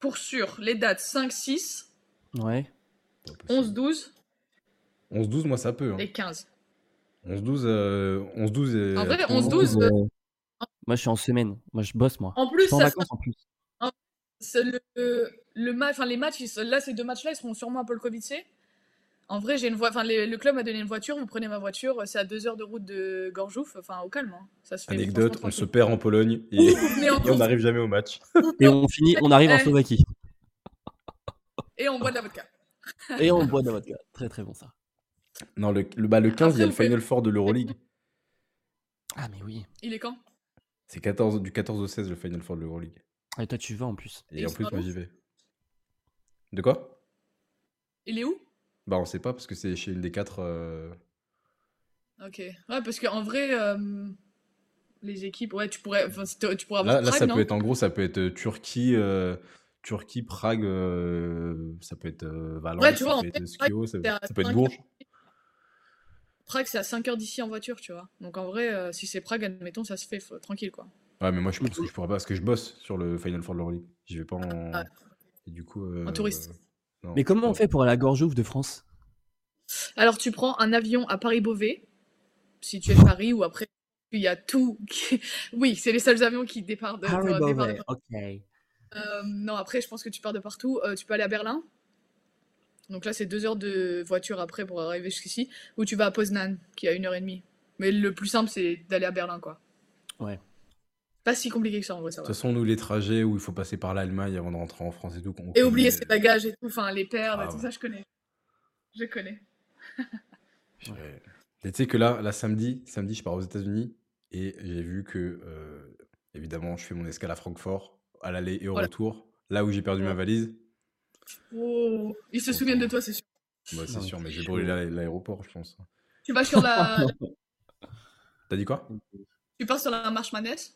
pour sûr les dates 5-6. Ouais. 11-12. 11-12, moi ça peut. Hein. Et 15. 11-12, euh, 11-12 et... En vrai, 11-12. Euh, moi je suis en semaine. Moi je bosse moi. En plus, en vacances en plus. Le, le, enfin, les matchs, là, ces deux matchs-là, ils seront sûrement un peu le Covid En vrai, j'ai une voie, enfin, le club m'a donné une voiture. Vous prenez ma voiture, c'est à deux heures de route de Gorjouf, enfin, au calme. Hein. Ça se fait Anecdote, on se perd en Pologne *laughs* et, on n'arrive jamais au match. *laughs* et on finit, on arrive en Slovaquie. Et on boit de la vodka. *laughs* et on boit de la vodka. Très très bon ça. Non, le, le, bah, le 15, il y a le Final Four de l'Euroleague. Ah, mais oui. Il est quand? C'est 14, du 14 au 16, le Final Four de l'Euroleague. Et toi, tu vas en plus. Et, en plus, moi, j'y vais. De quoi? Il est où? Bah, on sait pas, parce que c'est chez une des quatre. Euh, ok. Ouais, parce qu'en vrai, euh, les équipes, ouais, tu pourrais, tu pourrais avoir Là, là ça peut être, en gros, ça peut être euh, Turquie. Turquie, Prague, ça peut être Valence, ouais, tu vois, ça peut être Skio, ça, peut être Bourges. Prague, c'est à 5 heures d'ici en voiture, tu vois. Donc en vrai, si c'est Prague, admettons, ça se fait tranquille, quoi. Ouais, mais moi, je pense que je pourrais pas parce que je bosse sur le Final Four de l'Euroleague. J'y vais pas en. Ah. Et du coup. en touriste. mais comment on fait pour aller à Gorjouf de France? Alors, tu prends un avion à Paris-Beauvais, si tu es de Paris, ou après, il y a tout. *laughs* oui, c'est les seuls avions qui départent de. Paris-Beauvais, ok. Euh, non, après, je pense que tu pars de partout. Euh, tu peux aller à Berlin? Donc là, c'est deux heures de voiture après pour arriver jusqu'ici. Ou tu vas à Poznan, qui a une heure et demie. Mais le plus simple, c'est d'aller à Berlin, quoi. Ouais. Pas si compliqué que ça, en vrai, ça De toute façon, nous, les trajets où il faut passer par l'Allemagne avant de rentrer en France et tout. Et oublier ses bagages et tout, enfin, les perles, ah tout ça, je connais. Je connais. *laughs* tu sais que là, là, samedi, samedi, je pars aux États-Unis et j'ai vu que, euh, évidemment, je fais mon escale à Francfort à l'aller et au retour, là où j'ai perdu ma valise. Oh, ils se souviennent de toi, c'est sûr. Bah, c'est sûr, mais j'ai brûlé l'aéroport, je pense. Tu vas sur la. *laughs* T'as dit quoi? Tu pars sur la marche manette?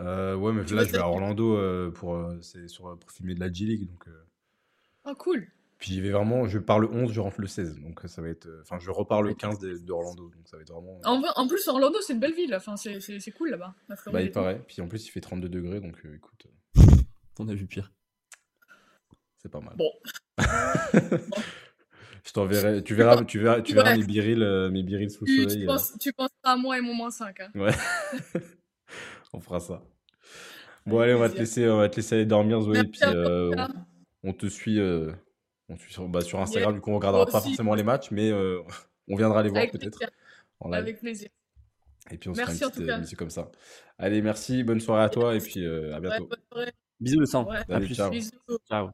Euh, Ouais, mais là, je vais à Orlando euh, pour, euh, sur, pour filmer de la G-League. Donc, Oh, cool. Puis j'y vais vraiment, je pars le 11, je rentre le 16. Donc ça va être. Enfin, je repars le 15 d'Orlando. Donc ça va être vraiment. En, en plus, Orlando, c'est une belle ville. Enfin, c'est cool là-bas. Bah, il paraît. Puis en plus, il fait 32 degrés. Donc écoute. On a vu pire. C'est pas mal. Bon. *laughs* je t'enverrai. Tu verras, tu verras, tu verras mes birils, mes birils sous le soleil. Tu, penses, tu penseras à moi et mon moins 5. Hein. Ouais. *laughs* on fera ça. Bon, allez, on va, te laisser, on va te laisser aller dormir, Zoé. puis euh, on, te suit, euh, on suit sur, bah, sur Instagram. Du coup, on regardera pas forcément les matchs, mais euh, *laughs* on viendra les voir peut-être. Avec plaisir. Et puis on se fera une petite émission comme ça. Allez, merci, bonne soirée à toi et puis à bientôt. Bisous le sang. à plus. Ciao.